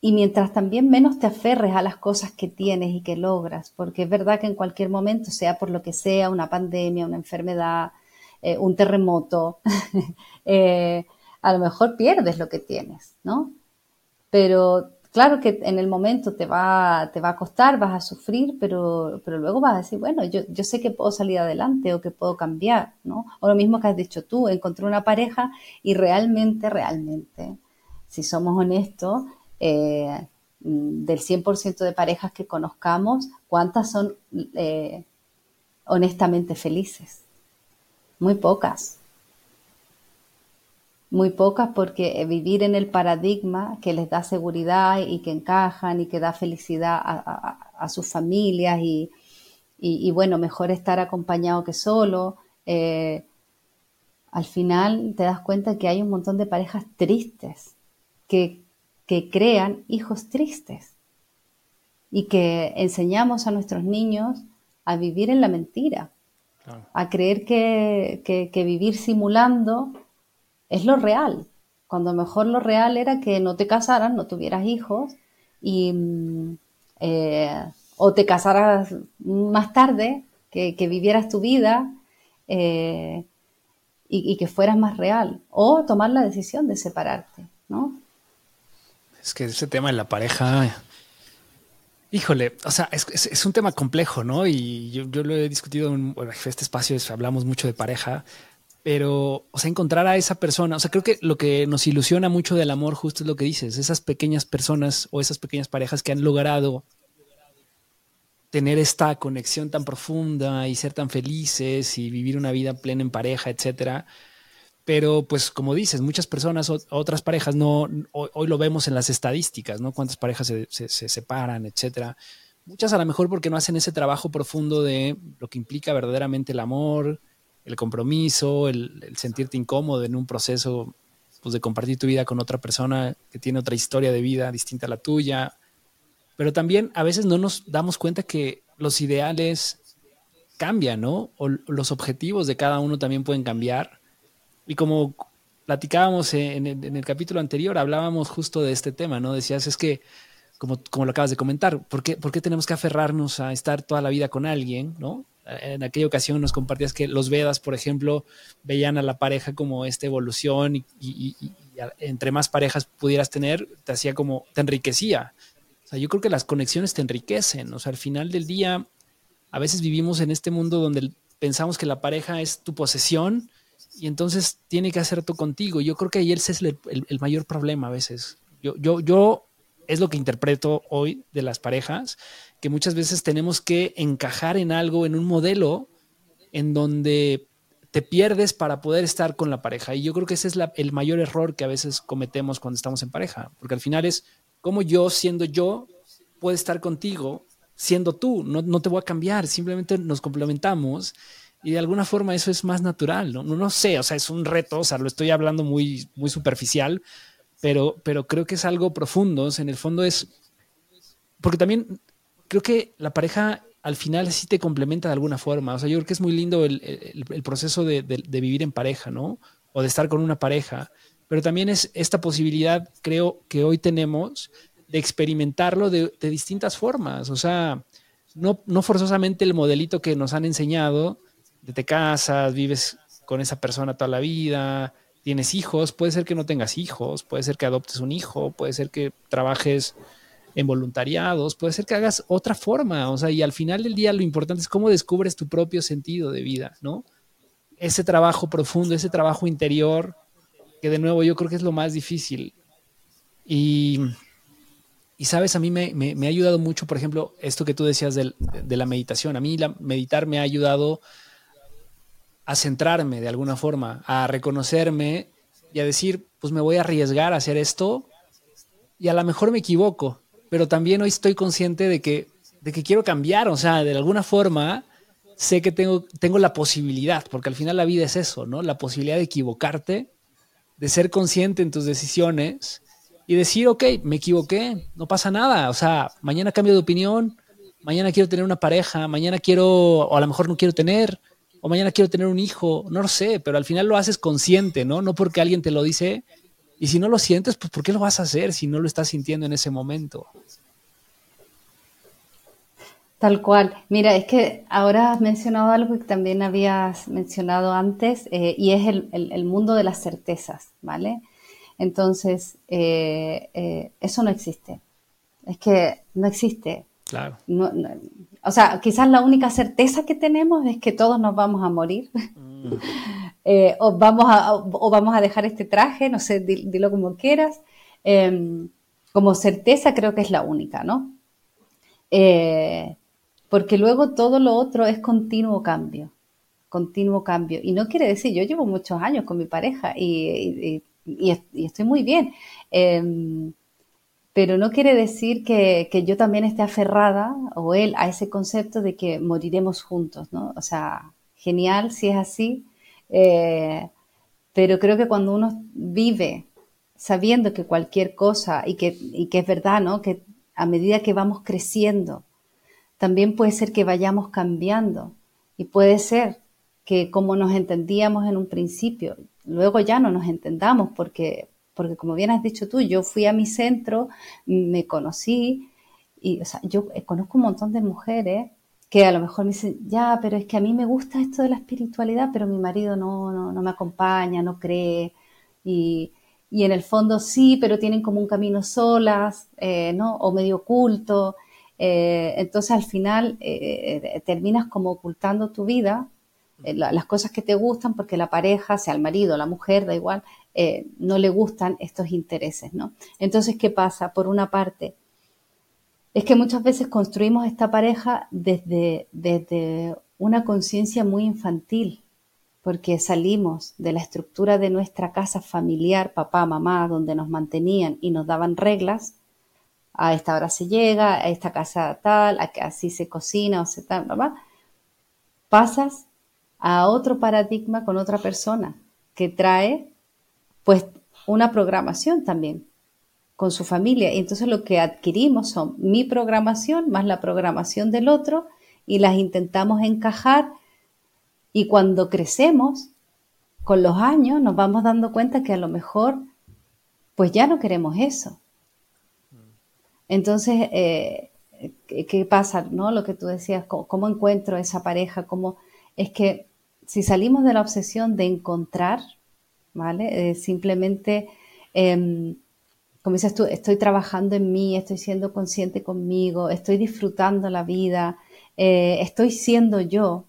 y, mientras también menos te aferres a las cosas que tienes y que logras, porque es verdad que en cualquier momento, sea por lo que sea, una pandemia, una enfermedad, eh, un terremoto, a lo mejor pierdes lo que tienes, ¿no? Pero Claro que en el momento te va, te va a costar, vas a sufrir, pero, pero luego vas a decir, bueno, yo, yo sé que puedo salir adelante o que puedo cambiar, ¿no? O lo mismo que has dicho tú, encontré una pareja y realmente, realmente, si somos honestos, eh, del 100% de parejas que conozcamos, ¿cuántas son eh, honestamente felices? Muy pocas muy pocas porque vivir en el paradigma que les da seguridad y que encajan y que da felicidad a, sus familias y, bueno, mejor estar acompañado que solo. Eh, al final te das cuenta que hay un montón de parejas tristes que, que crean hijos tristes y que enseñamos a nuestros niños a vivir en la mentira, a creer que, que vivir simulando es lo real, cuando mejor lo real era que no te casaras, no tuvieras hijos y, mm, eh, o te casaras más tarde, que, vivieras tu vida eh, y, que fueras más real, o tomar la decisión de separarte, ¿no? Es que ese tema de la pareja, híjole, o sea, es, un tema complejo, ¿no? Y yo, lo he discutido en este espacio, hablamos mucho de pareja, pero, o sea, encontrar a esa persona, o sea, creo que lo que nos ilusiona mucho del amor justo es lo que dices, esas pequeñas personas o esas pequeñas parejas que han logrado tener esta conexión tan profunda y ser tan felices y vivir una vida plena en pareja, etcétera. Pero, pues, como dices, muchas personas, otras parejas, no, hoy, lo vemos en las estadísticas, ¿no? Cuántas parejas se, se separan, etcétera. Muchas a lo mejor porque no hacen ese trabajo profundo de lo que implica verdaderamente el amor, el compromiso, el, sentirte incómodo en un proceso pues, de compartir tu vida con otra persona que tiene otra historia de vida distinta a la tuya. Pero también a veces no nos damos cuenta que los ideales cambian, ¿no? O los objetivos de cada uno también pueden cambiar. Y como platicábamos en el, capítulo anterior, hablábamos justo de este tema, ¿no? Decías, es que, como, como lo acabas de comentar, ¿por qué, ¿por qué tenemos que aferrarnos a estar toda la vida con alguien, ¿no? En aquella ocasión nos compartías que los Vedas, por ejemplo, veían a la pareja como esta evolución y, entre más parejas pudieras tener, te hacía como, te enriquecía. Yo creo que las conexiones te enriquecen. O sea, al final del día, a veces vivimos en este mundo donde pensamos que la pareja es tu posesión y entonces tiene que hacer todo contigo. Yo creo que ahí ese es el, el, mayor problema a veces. Yo, yo, yo es lo que interpreto hoy de las parejas que muchas veces tenemos que encajar en algo, en un modelo en donde te pierdes para poder estar con la pareja. Y yo creo que ese es el mayor error que a veces cometemos cuando estamos en pareja, porque al final es como yo, siendo yo, puedo estar contigo siendo tú, no, no te voy a cambiar, simplemente nos complementamos y de alguna forma eso es más natural, ¿no? Sé, o sea, es un reto, o sea, lo estoy hablando muy, muy superficial, pero, pero creo que es algo profundo, en el fondo es, porque también creo que la pareja al final sí te complementa de alguna forma. O sea, yo creo que es muy lindo el, proceso de, vivir en pareja, ¿no? O de estar con una pareja. Pero también es esta posibilidad, creo, que hoy tenemos de experimentarlo de, distintas formas. O sea, no, no forzosamente el modelito que nos han enseñado, de te casas, vives con esa persona toda la vida, tienes hijos, puede ser que no tengas hijos, puede ser que adoptes un hijo, puede ser que trabajes en voluntariados, puede ser que hagas otra forma, o sea, y al final del día lo importante es cómo descubres tu propio sentido de vida, ¿no? Ese trabajo profundo, ese trabajo interior, que de nuevo yo creo que es lo más difícil. Y, y sabes, a mí me, me, ha ayudado mucho, por ejemplo, esto que tú decías de, de la meditación. A mí la, meditar me ha ayudado a centrarme de alguna forma, a reconocerme y a decir, pues me voy a arriesgar a hacer esto y a lo mejor me equivoco, pero también hoy estoy consciente de que, de que quiero cambiar, o sea, de alguna forma sé que tengo, tengo la posibilidad, porque al final la vida es eso, ¿no? La posibilidad de equivocarte, de ser consciente en tus decisiones y decir, ok, me equivoqué, no pasa nada, o sea, mañana cambio de opinión, mañana quiero tener una pareja, mañana quiero, o a lo mejor no quiero tener, o mañana quiero tener un hijo, no lo sé, pero al final lo haces consciente, ¿no? No porque alguien te lo dice. Y si no lo sientes, pues ¿por qué lo vas a hacer si no lo estás sintiendo en ese momento? Tal cual. Mira, es que ahora has mencionado algo que también habías mencionado antes, eh, y es el, mundo de las certezas, ¿vale? Entonces, eh, eh, eso no existe. Es que no existe. Claro. o sea, quizás la única certeza que tenemos es que todos nos vamos a morir. Mm. o, vamos a, o vamos a dejar este traje, no sé, dilo como quieras. Em, como certeza creo que es la única, ¿no? porque luego todo lo otro es continuo cambio, continuo cambio. Y no quiere decir, yo llevo muchos años con mi pareja y, estoy muy bien, em, pero no quiere decir que, yo también esté aferrada o él a ese concepto de que moriremos juntos, ¿no? O sea, genial si es así, eh, pero creo que cuando uno vive sabiendo que cualquier cosa y que, y que es verdad, ¿no? Que a medida que vamos creciendo, también puede ser que vayamos cambiando y puede ser que como nos entendíamos en un principio, luego ya no nos entendamos porque, porque como bien has dicho tú, yo fui a mi centro, me conocí y o sea, yo conozco un montón de mujeres que a lo mejor me dicen, ya, pero es que a mí me gusta esto de la espiritualidad, pero mi marido no, no, no me acompaña, no cree. Y, y, en el fondo sí, pero tienen como un camino solas, eh, ¿no? O medio oculto. Eh, entonces al final eh, terminas como ocultando tu vida, las cosas que te gustan, porque la pareja, sea el marido, la mujer, da igual, no le gustan estos intereses, ¿no? Entonces, ¿qué pasa? Por una parte, es que muchas veces construimos esta pareja desde, desde una conciencia muy infantil, porque salimos de la estructura de nuestra casa familiar, papá, mamá, donde nos mantenían y nos daban reglas, a esta hora se llega, a esta casa tal, a que así se cocina o se tal, ¿verdad? pasas a otro paradigma con otra persona que trae pues una programación también con su familia. Y entonces lo que adquirimos son mi programación más la programación del otro y las intentamos encajar y cuando crecemos con los años nos vamos dando cuenta que a lo mejor pues ya no queremos eso entonces, eh, ¿qué, pasa? ¿no? Lo que tú decías, ¿cómo, encuentro esa pareja? ¿Cómo? Es que si salimos de la obsesión de encontrar, ¿vale? Eh, simplemente, em, como dices tú, estoy trabajando en mí, estoy siendo consciente conmigo, estoy disfrutando la vida, eh, estoy siendo yo,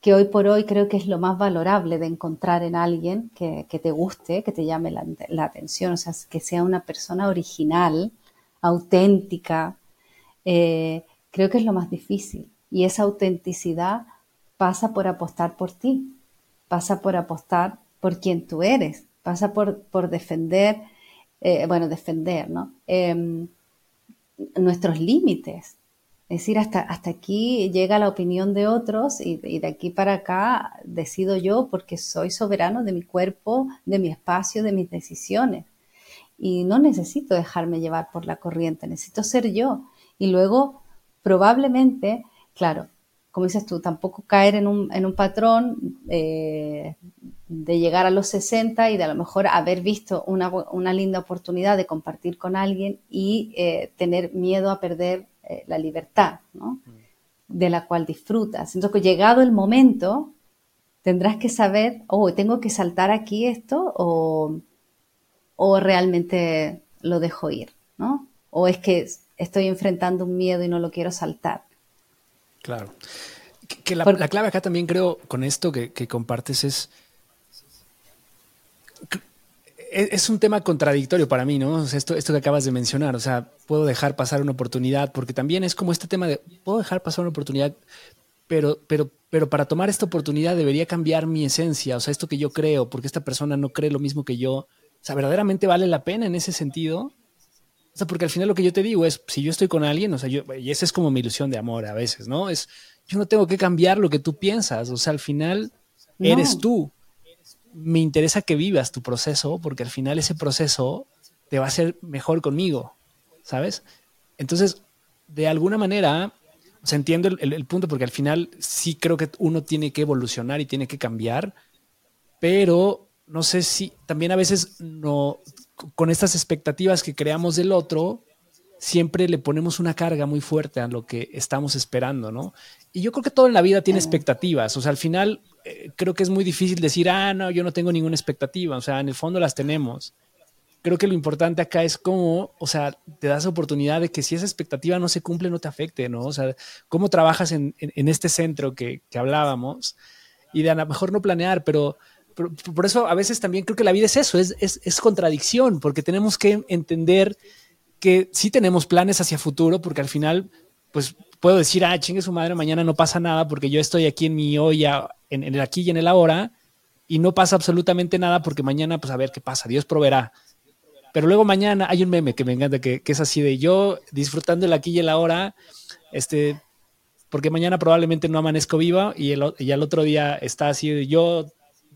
que hoy por hoy creo que es lo más valorable de encontrar en alguien que, te guste, que te llame la, atención, o sea, que sea una persona original, auténtica, eh, creo que es lo más difícil. Y esa autenticidad pasa por apostar por ti, pasa por apostar por quien tú eres, pasa por defender, eh, bueno, defender. Em, nuestros límites. Es decir, hasta, hasta aquí llega la opinión de otros y, y, de aquí para acá decido yo porque soy soberano de mi cuerpo, de mi espacio, de mis decisiones y no necesito dejarme llevar por la corriente, necesito ser yo. Y luego, probablemente, claro, como dices tú, tampoco caer en un, en un patrón eh, de llegar a los 60 y de a lo mejor haber visto una, linda oportunidad de compartir con alguien y eh, tener miedo a perder eh, la libertad, ¿no? De la cual disfrutas. Entonces, llegado el momento, tendrás que saber, oh, tengo que saltar aquí esto o o realmente lo dejo ir, ¿no? O es que estoy enfrentando un miedo y no lo quiero saltar. Claro. Que la, clave acá también creo con esto que, compartes es, es un tema contradictorio para mí, ¿no? esto, esto que acabas de mencionar, o sea, puedo dejar pasar una oportunidad, porque también es como este tema de, puedo dejar pasar una oportunidad, pero, pero, pero para tomar esta oportunidad debería cambiar mi esencia, o sea, esto que yo creo, porque esta persona no cree lo mismo que yo, o sea, verdaderamente vale la pena en ese sentido. O sea, porque al final lo que yo te digo es, si yo estoy con alguien, o sea, yo, y esa es como mi ilusión de amor a veces, ¿no? Es, yo no tengo que cambiar lo que tú piensas, o sea, al final eres tú. Me interesa que vivas tu proceso, porque al final ese proceso te va a hacer mejor conmigo, ¿sabes? Entonces, de alguna manera, O sea, entiendo el, punto porque al final sí creo que uno tiene que evolucionar y tiene que cambiar, pero no sé si también a veces no, con estas expectativas que creamos del otro, siempre le ponemos una carga muy fuerte a lo que estamos esperando, ¿no? Y yo creo que todo en la vida tiene expectativas, o sea, al final eh, creo que es muy difícil decir, ah, no, yo no tengo ninguna expectativa, o sea, en el fondo las tenemos creo que lo importante acá es cómo, o sea, te das oportunidad de que si esa expectativa no se cumple, no te afecte, ¿no? O sea, cómo trabajas en, este centro que, hablábamos y de a lo mejor no planear, pero, por eso a veces también creo que la vida es eso, es, es, contradicción, porque tenemos que entender que sí tenemos planes hacia futuro, porque al final, pues puedo decir, ah, chingue su madre, mañana no pasa nada porque yo estoy aquí en mi olla, en, el aquí y en el ahora, y no pasa absolutamente nada porque mañana, pues a ver qué pasa, Dios proveerá. Pero luego mañana hay un meme que me encanta, que, es así de yo disfrutando el aquí y el ahora, este, porque mañana probablemente no amanezco viva y, el, y al otro día está así de yo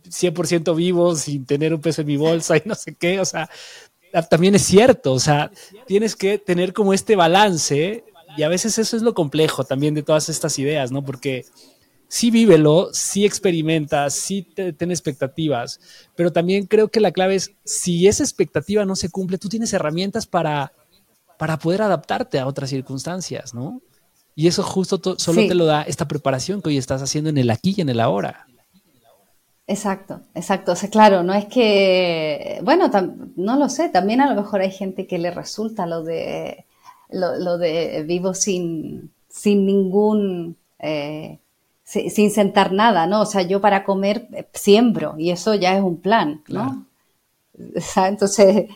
100% vivo sin tener un peso en mi bolsa y no sé qué, o sea, también es cierto, o sea, tienes que tener como este balance y a veces eso es lo complejo también de todas estas ideas, ¿no? Porque sí vívelo, sí experimenta, sí ten expectativas, pero también creo que la clave es, si esa expectativa no se cumple, tú tienes herramientas para, para poder adaptarte a otras circunstancias, ¿no? Y eso justo solo te lo da esta preparación que hoy estás haciendo en el aquí y en el ahora. Exacto, exacto. O sea, claro, no es que, bueno, no lo sé, también a lo mejor hay gente que le resulta lo de, lo, de vivo sin, sin ningún... Eh, sin sentar nada, ¿no? O sea, yo para comer eh, siembro y eso ya es un plan, ¿no? entonces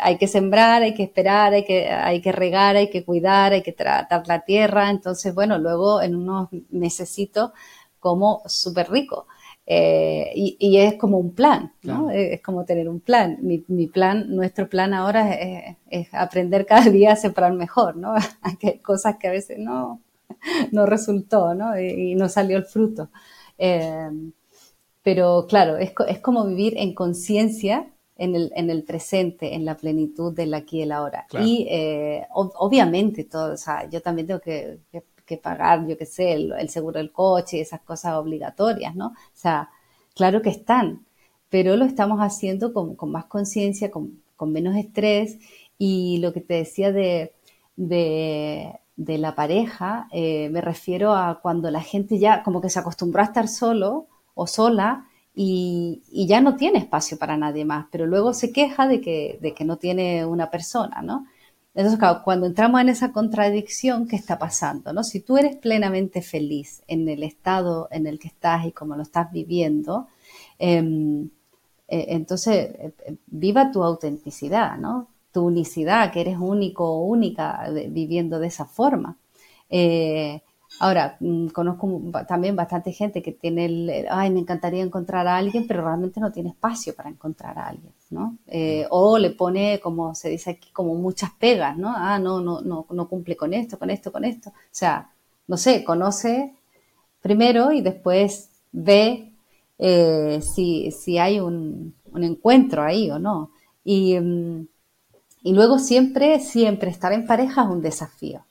hay que sembrar, hay que esperar, hay que, hay que regar, hay que cuidar, hay que tratar la tierra. Entonces, bueno, luego en unos necesito como súper rico. Eh, y, es como un plan, ¿no? Es como tener un plan. Mi, plan, nuestro plan ahora es, es, aprender cada día a sembrar mejor, ¿no? Hay cosas que a veces no, no resultó, ¿no? Y, no salió el fruto. Eh, pero claro, es, como vivir en conciencia en el, presente, en la plenitud del aquí y el ahora. Y eh, obviamente, todo, o sea, yo también tengo que, pagar, yo qué sé, el, seguro del coche y esas cosas obligatorias, ¿no? O sea, claro que están, pero lo estamos haciendo con, más conciencia, con, menos estrés y lo que te decía de, de la pareja, eh, me refiero a cuando la gente ya como que se acostumbró a estar solo o sola y, ya no tiene espacio para nadie más, pero luego se queja de que, de que no tiene una persona, ¿no? Entonces, cuando entramos en esa contradicción, ¿qué está pasando? ¿no? Si tú eres plenamente feliz en el estado en el que estás y como lo estás viviendo, em, eh, entonces eh, viva tu autenticidad, ¿no? Tu unicidad, que eres único o única viviendo de esa forma. Eh, ahora, mm, conozco también bastante gente que tiene el, ay, me encantaría encontrar a alguien, pero realmente no tiene espacio para encontrar a alguien, ¿no? Eh, o le pone, como se dice aquí, como muchas pegas, ¿no? Ah, no, no, no, no cumple con esto, con esto, con esto. O sea, no sé, conoce primero y después ve eh, si, si, hay un, un, encuentro ahí o no. Y, mm, y luego siempre, siempre estar en pareja es un desafío.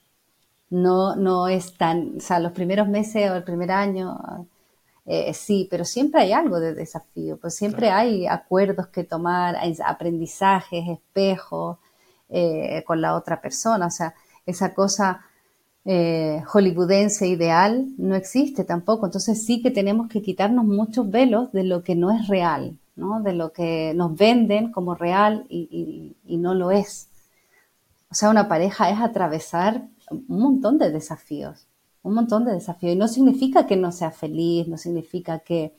No, no es tan, o sea, los primeros meses o el primer año, eh, sí, pero siempre hay algo de desafío, pues siempre hay acuerdos que tomar, hay aprendizajes, espejos eh, con la otra persona, o sea, esa cosa eh, hollywoodense ideal no existe tampoco, entonces sí que tenemos que quitarnos muchos velos de lo que no es real, de lo que nos venden como real y, no lo es. O sea, una pareja es atravesar un montón de desafíos, un montón de desafíos. Y no significa que no sea feliz, no significa que,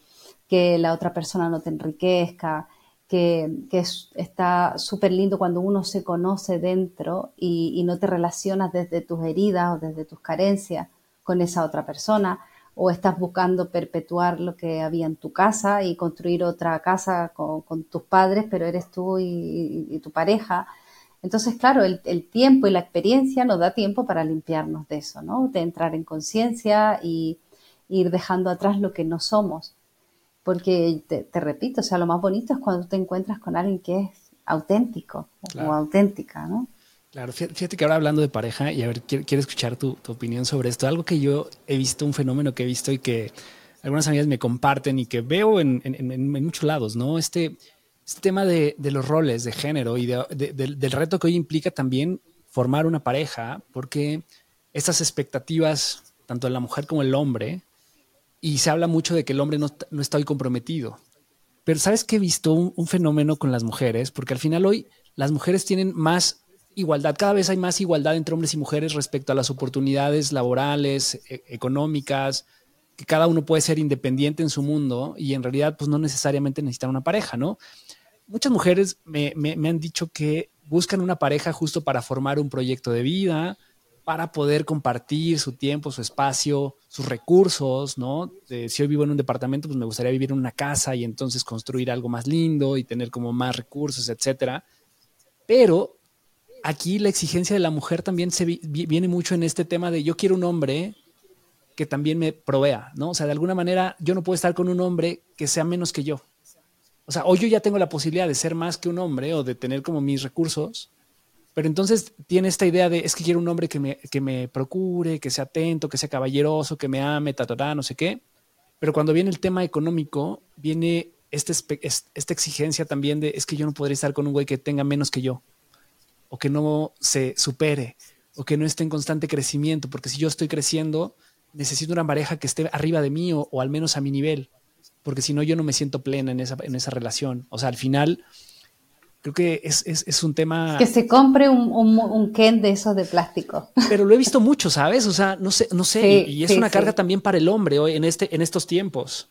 la otra persona no te enriquezca, que, está súper lindo cuando uno se conoce dentro y, y, no te relacionas desde tus heridas o desde tus carencias con esa otra persona o estás buscando perpetuar lo que había en tu casa y construir otra casa con, tus padres, pero eres tú y, tu pareja. Entonces, claro, el, tiempo y la experiencia nos da tiempo para limpiarnos de eso, ¿no? De entrar en conciencia y ir dejando atrás lo que no somos. Porque, te, repito, o sea, lo más bonito es cuando te encuentras con alguien que es auténtico o auténtica, ¿no? Claro, fíjate que ahora hablando de pareja y a ver, quiero, escuchar tu, opinión sobre esto. Algo que yo he visto, un fenómeno que he visto y que algunas amigas me comparten y que veo en, muchos lados, ¿no? Este, este tema de, los roles de género y del reto que hoy implica también formar una pareja, porque estas expectativas, tanto de la mujer como el hombre, y se habla mucho de que el hombre no, está hoy comprometido. Pero sabes que he visto un, fenómeno con las mujeres, porque al final hoy las mujeres tienen más igualdad, cada vez hay más igualdad entre hombres y mujeres respecto a las oportunidades laborales, e, económicas, que cada uno puede ser independiente en su mundo y en realidad pues no necesariamente necesitan una pareja, ¿no? Muchas mujeres me, me han dicho que buscan una pareja justo para formar un proyecto de vida, para poder compartir su tiempo, su espacio, sus recursos, ¿no? si hoy vivo en un departamento, pues me gustaría vivir en una casa y entonces construir algo más lindo y tener como más recursos, etcétera. Pero aquí la exigencia de la mujer también se viene mucho en este tema de yo quiero un hombre que también me provea, ¿no? O sea, de alguna manera yo no puedo estar con un hombre que sea menos que yo. O sea, hoy yo ya tengo la posibilidad de ser más que un hombre o de tener como mis recursos, pero entonces tiene esta idea de, es que quiero un hombre que me, que me procure, que sea atento, que sea caballeroso, que me ame, tatará, no sé qué. Pero cuando viene el tema económico, viene este, esta exigencia también de, es que yo no podría estar con un güey que tenga menos que yo, o que no se supere, o que no esté en constante crecimiento, porque si yo estoy creciendo, necesito una pareja que esté arriba de mí o, al menos a mi nivel, porque si no yo no me siento plena en esa, en esa relación. O sea, al final Creo que es, es, es un tema... Que se compre un, un, un, Ken de esos de plástico. Pero lo he visto mucho, ¿sabes? O sea, no sé, no sé. y, es una carga también para el hombre hoy en, este, en estos tiempos.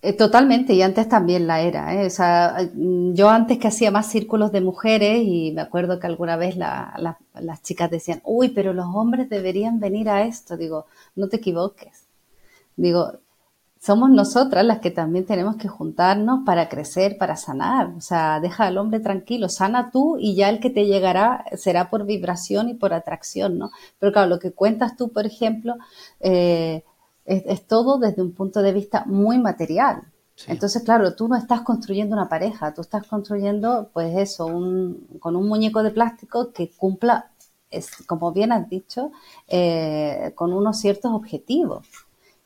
Eh, totalmente, y antes también la era. ¿eh? O sea, yo antes que hacía más círculos de mujeres y me acuerdo que alguna vez la, las chicas decían, uy, pero los hombres deberían venir a esto. Digo, no te equivoques. Digo, somos nosotras las que también tenemos que juntarnos para crecer, para sanar. O sea, deja al hombre tranquilo, sana tú y ya el que te llegará será por vibración y por atracción, ¿no? Pero claro, lo que cuentas tú, por ejemplo, eh, es, todo desde un punto de vista muy material. Entonces, claro, tú no estás construyendo una pareja, tú estás construyendo, pues eso, un, con un muñeco de plástico que cumpla, es, como bien has dicho, eh, con unos ciertos objetivos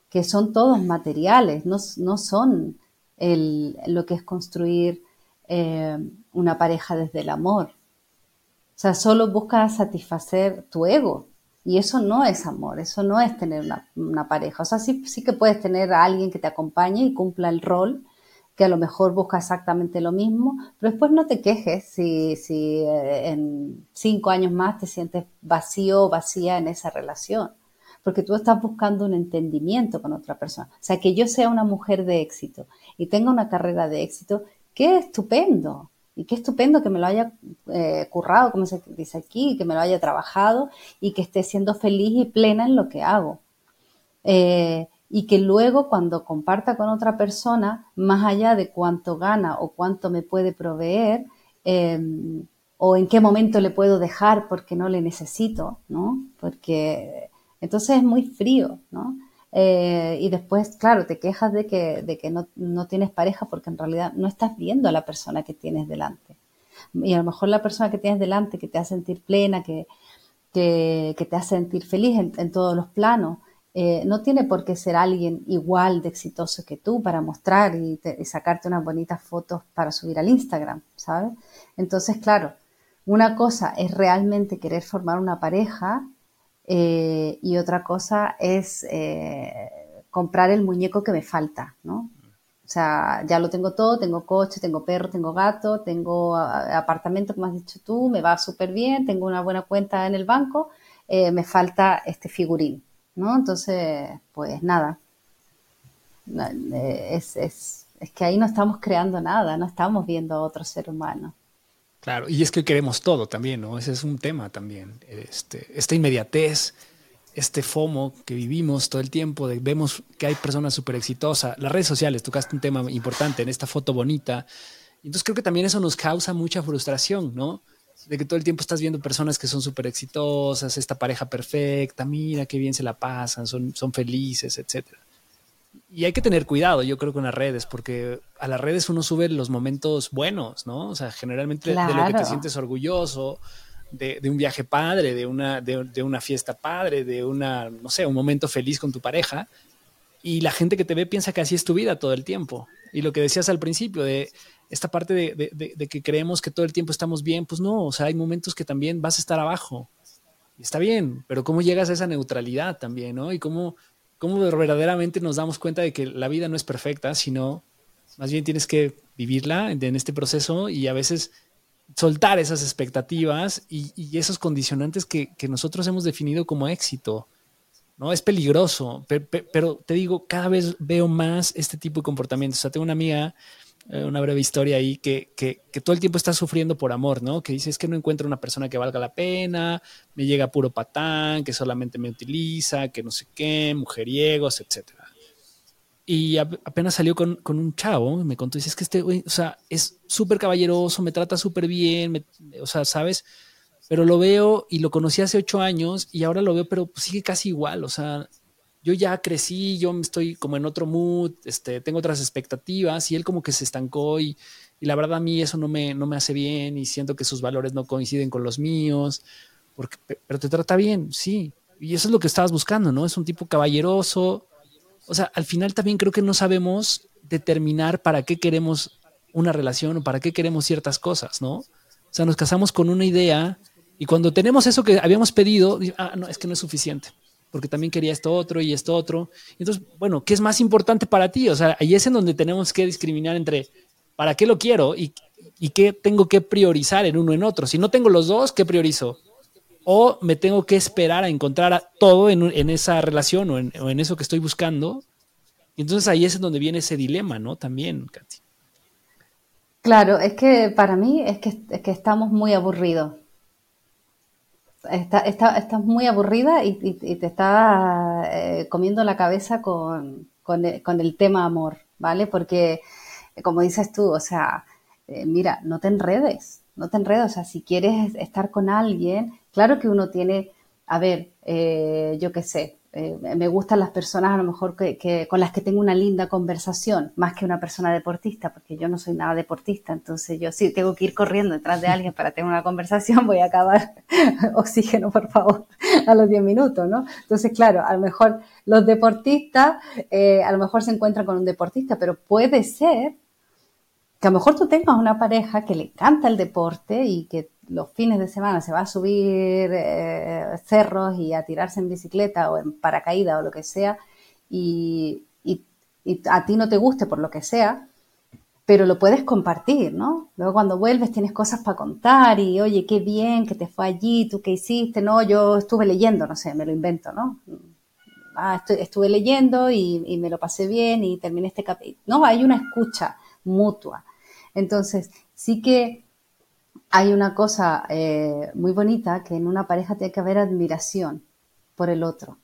que son todos materiales, no, son el, lo que es construir eh, una pareja desde el amor. O sea, solo busca satisfacer tu ego. Y eso no es amor, eso no es tener una, pareja. O sea, sí, sí que puedes tener a alguien que te acompañe y cumpla el rol, que a lo mejor busca exactamente lo mismo, pero después no te quejes si, si eh, en cinco años más te sientes vacío o vacía en esa relación porque tú estás buscando un entendimiento con otra persona. O sea, que yo sea una mujer de éxito y tenga una carrera de éxito, qué estupendo. Y qué estupendo que me lo haya eh, currado, como se dice aquí, que me lo haya trabajado y que esté siendo feliz y plena en lo que hago. Eh, y que luego cuando comparta con otra persona, más allá de cuánto gana o cuánto me puede proveer, em, o en qué momento le puedo dejar porque no le necesito, ¿no? Porque entonces es muy frío, ¿no? Eh, y después, claro, te quejas de que, de que no, no, tienes pareja porque en realidad no estás viendo a la persona que tienes delante. Y a lo mejor la persona que tienes delante, que te hace sentir plena, que, que, que te hace sentir feliz en, todos los planos, eh, no tiene por qué ser alguien igual de exitoso que tú para mostrar y, y, sacarte unas bonitas fotos para subir al Instagram, ¿sabes? Entonces, claro, una cosa es realmente querer formar una pareja eh, y otra cosa es eh, comprar el muñeco que me falta, ¿no? O sea, ya lo tengo todo, tengo coche, tengo perro, tengo gato, tengo apartamento, como has dicho tú, me va súper bien, tengo una buena cuenta en el banco, eh, me falta este figurín, ¿no? Entonces, pues nada, es, es, es que ahí no estamos creando nada, no estamos viendo a otro ser humano. Claro, y es que queremos todo también, ¿no? Ese es un tema también. Este, esta inmediatez, este FOMO que vivimos todo el tiempo, de, vemos que hay personas súper exitosas. Las redes sociales, tocaste un tema importante en esta foto bonita. Entonces creo que también eso nos causa mucha frustración, ¿no? De que todo el tiempo estás viendo personas que son súper exitosas, esta pareja perfecta, mira qué bien se la pasan, son, son felices, etcétera. Y hay que tener cuidado, yo creo, con las redes, porque a las redes uno sube los momentos buenos, ¿no? O sea, generalmente de lo que te sientes orgulloso, de, un viaje padre, de una, de, una fiesta padre, de una, no sé, un momento feliz con tu pareja. Y la gente que te ve piensa que así es tu vida todo el tiempo. Y lo que decías al principio de esta parte de, que creemos que todo el tiempo estamos bien, pues no, o sea, hay momentos que también vas a estar abajo. Y está bien, pero ¿cómo llegas a esa neutralidad también, no? Y cómo, cómo verdaderamente nos damos cuenta de que la vida no es perfecta, sino más bien tienes que vivirla en este proceso y a veces soltar esas expectativas y, esos condicionantes que, nosotros hemos definido como éxito. ¿no? Es peligroso, pero, te digo, cada vez veo más este tipo de comportamientos. O sea, tengo una amiga, una breve historia ahí, que, todo el tiempo está sufriendo por amor, ¿no? Que dice, es que no encuentro una persona que valga la pena, me llega puro patán, que solamente me utiliza, que no sé qué, mujeriegos, etcétera y apenas salió con, un chavo, me contó, dice, es que este güey, o sea, es súper caballeroso, me trata súper bien, o sea, ¿sabes? Pero lo veo y lo conocí hace ocho años y ahora lo veo, pero sigue casi igual, o sea, yo ya crecí, yo estoy como en otro mood, este, tengo otras expectativas y él como que se estancó y, la verdad a mí eso no me, no me hace bien y siento que sus valores no coinciden con los míos, porque, pero te trata bien, sí, y eso es lo que estabas buscando, ¿no? Es un tipo caballeroso, o sea, al final también creo que no sabemos determinar para qué queremos una relación o para qué queremos ciertas cosas, ¿no? O sea, nos casamos con una idea y cuando tenemos eso que habíamos pedido, ah, no, es que no es suficiente, porque también quería esto otro y esto otro. Entonces, bueno, ¿qué es más importante para ti? O sea, ahí es en donde tenemos que discriminar entre para qué lo quiero y, y qué tengo que priorizar en uno en otro. Si no tengo los dos, ¿qué priorizo? o me tengo que esperar a encontrar todo en, esa relación o en, eso que estoy buscando. Y entonces ahí es donde viene ese dilema, ¿no? También, Katy. Claro, es que para mí es que, estamos muy aburridos. Estás muy aburrida y, te está eh, comiendo la cabeza con, el, tema amor, ¿vale? Porque, como dices tú, o sea, eh, mira, no te enredes, no te enredes, o sea, si quieres estar con alguien, Claro que uno tiene, a ver, eh, yo qué sé, eh, me gustan las personas a lo mejor que, con las que tengo una linda conversación, más que una persona deportista, porque yo no soy nada deportista, entonces yo sí tengo que ir corriendo detrás de alguien para tener una conversación, voy a acabar oxígeno, por favor, a los 10 minutos, ¿no? Entonces, claro, a lo mejor los deportistas, eh, a lo mejor se encuentran con un deportista, pero puede ser que a lo mejor tú tengas una pareja que le encanta el deporte y que los fines de semana se va a subir eh, cerros y a tirarse en bicicleta o en paracaídas o lo que sea y, a ti no te guste por lo que sea, pero lo puedes compartir, ¿no? Luego cuando vuelves tienes cosas para contar y oye, qué bien que te fue allí, tú qué hiciste, no, yo estuve leyendo, no sé, me lo invento, ¿no? Ah, estuve leyendo y, y me lo pasé bien y terminé este capítulo. No, hay una escucha mutua. Entonces, sí que hay una cosa eh, muy bonita que en una pareja tiene que haber admiración por el otro,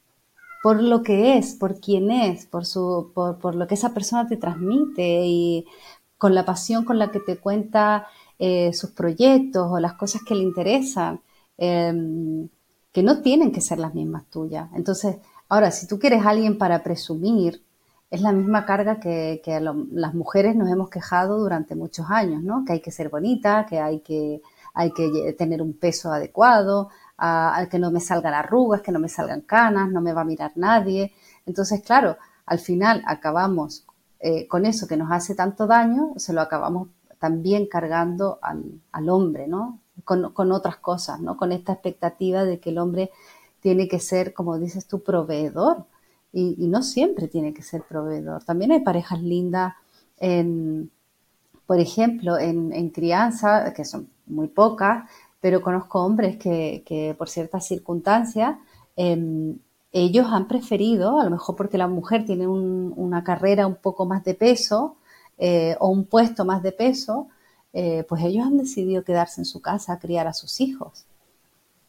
por lo que es, por quién es, por, su, por, lo que esa persona te transmite y con la pasión con la que te cuenta eh, sus proyectos o las cosas que le interesan, em, que no tienen que ser las mismas tuyas. Entonces, ahora, si tú quieres alguien para presumir, es la misma carga que, las mujeres nos hemos quejado durante muchos años, ¿no? Que hay que ser bonita, que hay que, hay que tener un peso adecuado, a, que no me salgan arrugas, que no me salgan canas, no me va a mirar nadie. Entonces, claro, al final acabamos eh, con eso que nos hace tanto daño, se lo acabamos también cargando al, hombre, ¿no? Con, con, otras cosas, ¿no? Con esta expectativa de que el hombre tiene que ser, como dices tú, proveedor y, no siempre tiene que ser proveedor. También hay parejas lindas, en, por ejemplo, en, crianza, que son muy pocas, pero conozco hombres que, por ciertas circunstancias em, ellos han preferido, a lo mejor porque la mujer tiene una carrera un poco más de peso eh, o un puesto más de peso, eh, pues ellos han decidido quedarse en su casa a criar a sus hijos.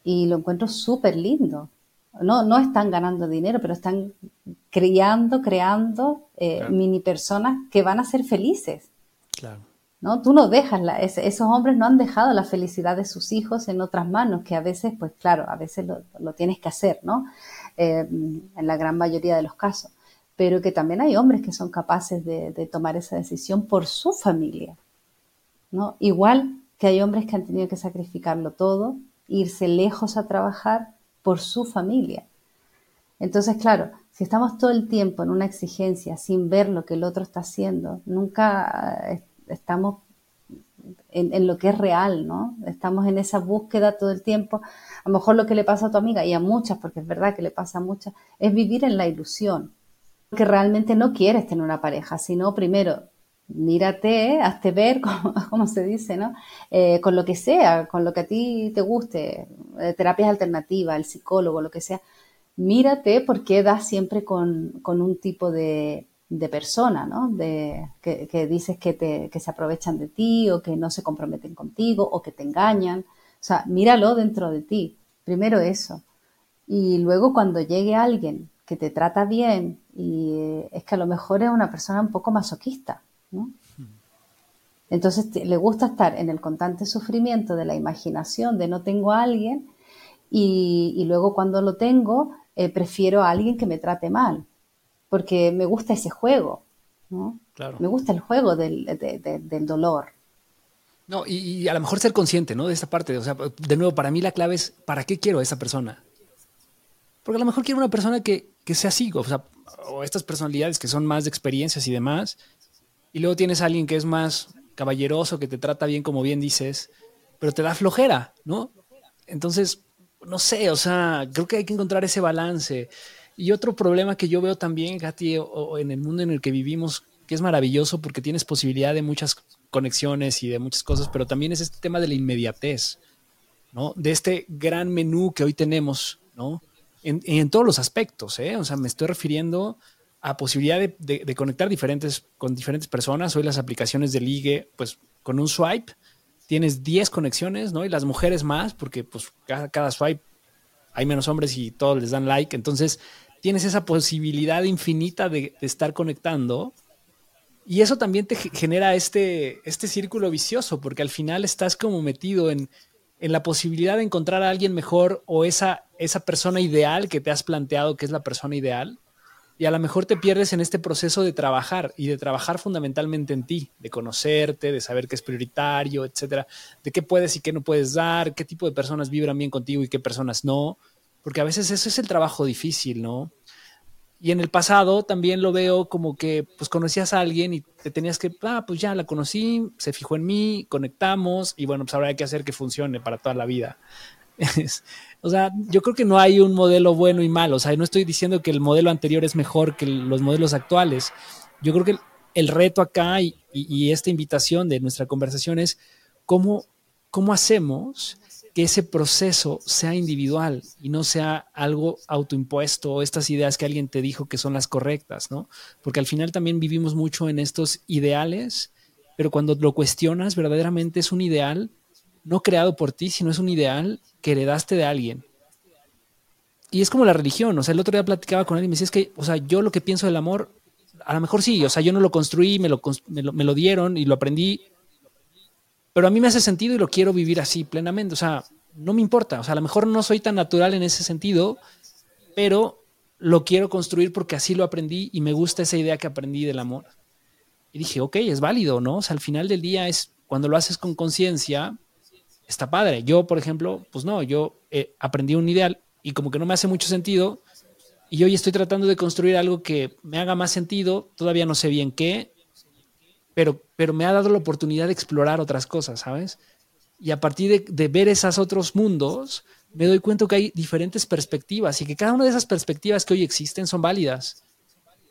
Y lo encuentro súper lindo no, no están ganando dinero, pero están criando, creando eh, mini personas que van a ser felices. Claro. ¿no? Tú no dejas, la, esos hombres no han dejado la felicidad de sus hijos en otras manos, que a veces, pues claro, a veces lo, tienes que hacer, ¿no? Eh, en la gran mayoría de los casos. Pero que también hay hombres que son capaces de, de tomar esa decisión por su familia, ¿no? Igual que hay hombres que han tenido que sacrificarlo todo irse lejos a trabajar por su familia. Entonces, claro, si estamos todo el tiempo en una exigencia sin ver lo que el otro está haciendo, nunca eh, estamos en, lo que es real, ¿no? Estamos en esa búsqueda todo el tiempo. A lo mejor lo que le pasa a tu amiga y a muchas, porque es verdad que le pasa a muchas, es vivir en la ilusión. Que realmente no quieres tener una pareja, sino primero mírate, hazte ver, como, se dice, ¿no? Eh, con lo que sea, con lo que a ti te guste, eh, terapias alternativas, el psicólogo, lo que sea. Mírate porque das siempre con, un tipo de, persona, ¿no? De, que, dices que, que se aprovechan de ti o que no se comprometen contigo o que te engañan. O sea, míralo dentro de ti. Primero eso. Y luego cuando llegue alguien que te trata bien y eh, es que a lo mejor es una persona un poco masoquista, ¿no? Entonces le gusta estar en el constante sufrimiento de la imaginación de no tengo a alguien y, luego cuando lo tengo eh, prefiero a alguien que me trate mal porque me gusta ese juego, ¿no? Claro. Me gusta el juego del, dolor. No, y, a lo mejor ser consciente, ¿no? De esta parte. O sea, de nuevo, para mí la clave es, ¿para qué quiero a esa persona? Porque a lo mejor quiero una persona que, que sea así, o sea, o estas personalidades que son más de experiencias y demás. Y luego tienes a alguien que es más caballeroso, que te trata bien, como bien dices, pero te da flojera, ¿no? Entonces, no sé, o sea, creo que hay que encontrar ese balance. Y otro problema que yo veo también, Gati, o, en el mundo en el que vivimos, que es maravilloso porque tienes posibilidad de muchas conexiones y de muchas cosas, pero también es este tema de la inmediatez, ¿no? De este gran menú que hoy tenemos, ¿no? En, en todos los aspectos, ¿eh? O sea, me estoy refiriendo a posibilidad de, de, conectar diferentes, con diferentes personas. Hoy las aplicaciones de ligue, pues con un swipe tienes 10 conexiones, ¿no? Y las mujeres más, porque pues cada, cada swipe hay menos hombres y todos les dan like. Entonces, tienes esa posibilidad infinita de, estar conectando. Y eso también te genera este, este círculo vicioso, porque al final estás como metido en, en la posibilidad de encontrar a alguien mejor o esa, esa persona ideal que te has planteado que es la persona ideal. Y a lo mejor te pierdes en este proceso de trabajar y de trabajar fundamentalmente en ti, de conocerte, de saber qué es prioritario, etcétera, de qué puedes y qué no puedes dar, qué tipo de personas vibran bien contigo y qué personas no porque a veces eso es el trabajo difícil, ¿no? Y en el pasado también lo veo como que pues conocías a alguien y te tenías que, ah, pues ya la conocí, se fijó en mí, conectamos y bueno, pues ahora hay que hacer que funcione para toda la vida. o sea, yo creo que no hay un modelo bueno y malo, o sea, no estoy diciendo que el modelo anterior es mejor que los modelos actuales. Yo creo que el, reto acá y, y, esta invitación de nuestra conversación es cómo, cómo hacemos que ese proceso sea individual y no sea algo autoimpuesto o estas ideas que alguien te dijo que son las correctas, ¿no? Porque al final también vivimos mucho en estos ideales, pero cuando lo cuestionas, verdaderamente es un ideal no creado por ti, sino es un ideal que heredaste de alguien. Y es como la religión, o sea, el otro día platicaba con alguien y me decía, es que, o sea, yo lo que pienso del amor, a lo mejor sí, o sea, yo no lo construí, me lo, me lo dieron y lo aprendí pero a mí me hace sentido y lo quiero vivir así plenamente. O sea, no me importa. O sea, a lo mejor no soy tan natural en ese sentido, pero lo quiero construir porque así lo aprendí y me gusta esa idea que aprendí del amor. Y dije, ok, es válido, ¿no? O sea, al final del día es cuando lo haces con conciencia, está padre. Yo, por ejemplo, pues no, yo eh, aprendí un ideal y como que no me hace mucho sentido y hoy estoy tratando de construir algo que me haga más sentido, todavía no sé bien qué, pero, pero me ha dado la oportunidad de explorar otras cosas, ¿sabes? Y a partir de, ver esos otros mundos, me doy cuenta que hay diferentes perspectivas y que cada una de esas perspectivas que hoy existen son válidas.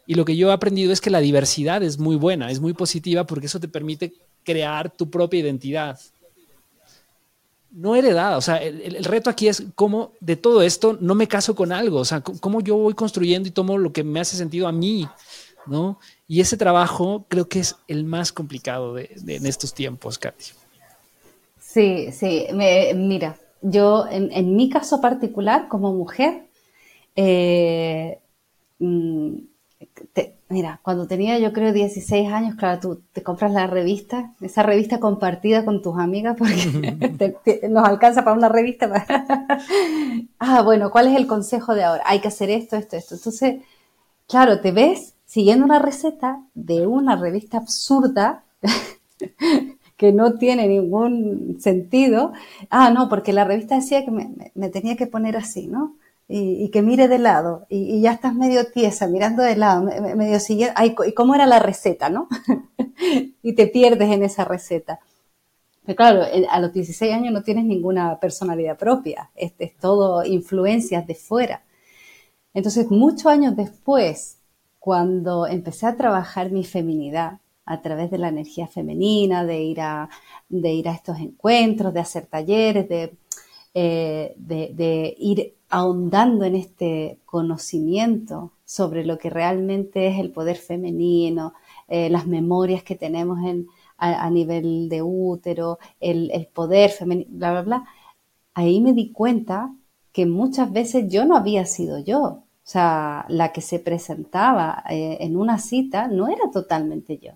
Y lo que yo he aprendido es que la diversidad es muy buena, es muy positiva porque eso te permite crear tu propia identidad. No heredada, o sea, el, reto aquí es cómo de todo esto no me caso con algo, o sea, cómo yo voy construyendo y tomo lo que me hace sentido a mí, ¿no? Y ese trabajo creo que es el más complicado de, en estos tiempos, Katy. Sí, sí, mira, yo en, mi caso particular como mujer, eh, mm, mira, cuando tenía yo creo 16 años, claro, tú te compras la revista, esa revista compartida con tus amigas, porque nos alcanza para una revista. ah, bueno, ¿cuál es el consejo de ahora? Hay que hacer esto, esto, esto. Entonces, claro, te ves siguiendo una receta de una revista absurda que no tiene ningún sentido. Ah, no, porque la revista decía que me, tenía que poner así, ¿no? Y, que mire de lado, y, ya estás medio tiesa, mirando de lado, medio siguiendo, ay, ¿y cómo era la receta, no? y te pierdes en esa receta. Pero claro, a los 16 años no tienes ninguna personalidad propia, es, es todo influencias de fuera. Entonces, muchos años después, cuando empecé a trabajar mi feminidad a través de la energía femenina, de ir a, de ir a estos encuentros, de hacer talleres, de, eh, de, ir ahondando en este conocimiento sobre lo que realmente es el poder femenino, eh, las memorias que tenemos en, a, nivel de útero, el, poder femenino, bla, bla, bla, ahí me di cuenta que muchas veces yo no había sido yo. O sea, la que se presentaba eh, en una cita no era totalmente yo.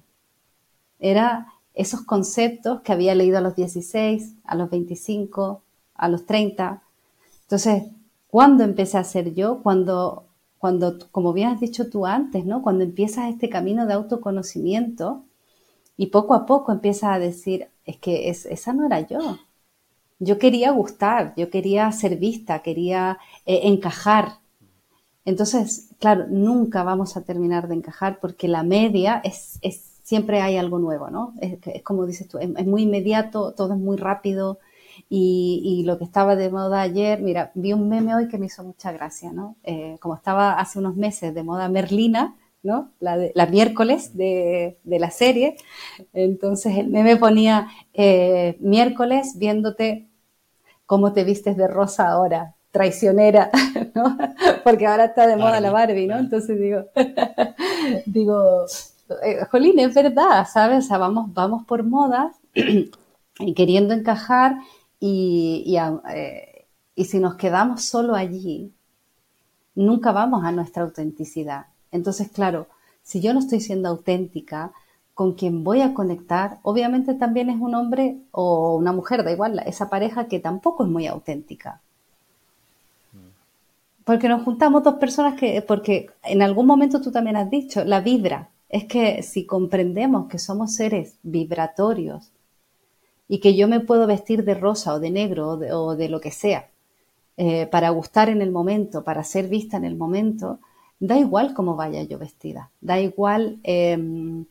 Era esos conceptos que había leído a los 16, a los 25, a los 30. Entonces, ¿cuándo empecé a ser yo? Cuando, cuando, como bien has dicho tú antes, ¿no? Cuando empiezas este camino de autoconocimiento, y poco a poco empieza a decir, es que esa no era yo. Yo quería gustar, yo quería ser vista, quería eh, encajar. Entonces, claro, nunca vamos a terminar de encajar porque la media es, siempre hay algo nuevo, ¿no? Es, como dices tú, es, muy inmediato, todo es muy rápido. Y, lo que estaba de moda ayer, mira, vi un meme hoy que me hizo mucha gracia, ¿no? Eh, como estaba hace unos meses de moda Merlina, ¿no? La, la miércoles de, la serie. Entonces el meme ponía eh, miércoles viéndote cómo te vistes de rosa ahora, traicionera, ¿no? Porque ahora está de moda la Barbie, ¿no? Entonces digo, digo, eh, Jolín, es verdad, ¿sabes? O sea, vamos, vamos por modas y queriendo encajar y, eh, y si nos quedamos solo allí, nunca vamos a nuestra autenticidad. Entonces, claro, si yo no estoy siendo auténtica, con quien voy a conectar, obviamente también es un hombre o una mujer, da igual, esa pareja que tampoco es muy auténtica. Porque nos juntamos dos personas que, porque en algún momento tú también has dicho, la vibra. Es que si comprendemos que somos seres vibratorios y que yo me puedo vestir de rosa o de negro o de, lo que sea, eh, para gustar en el momento, para ser vista en el momento, da igual cómo vaya yo vestida, da igual em,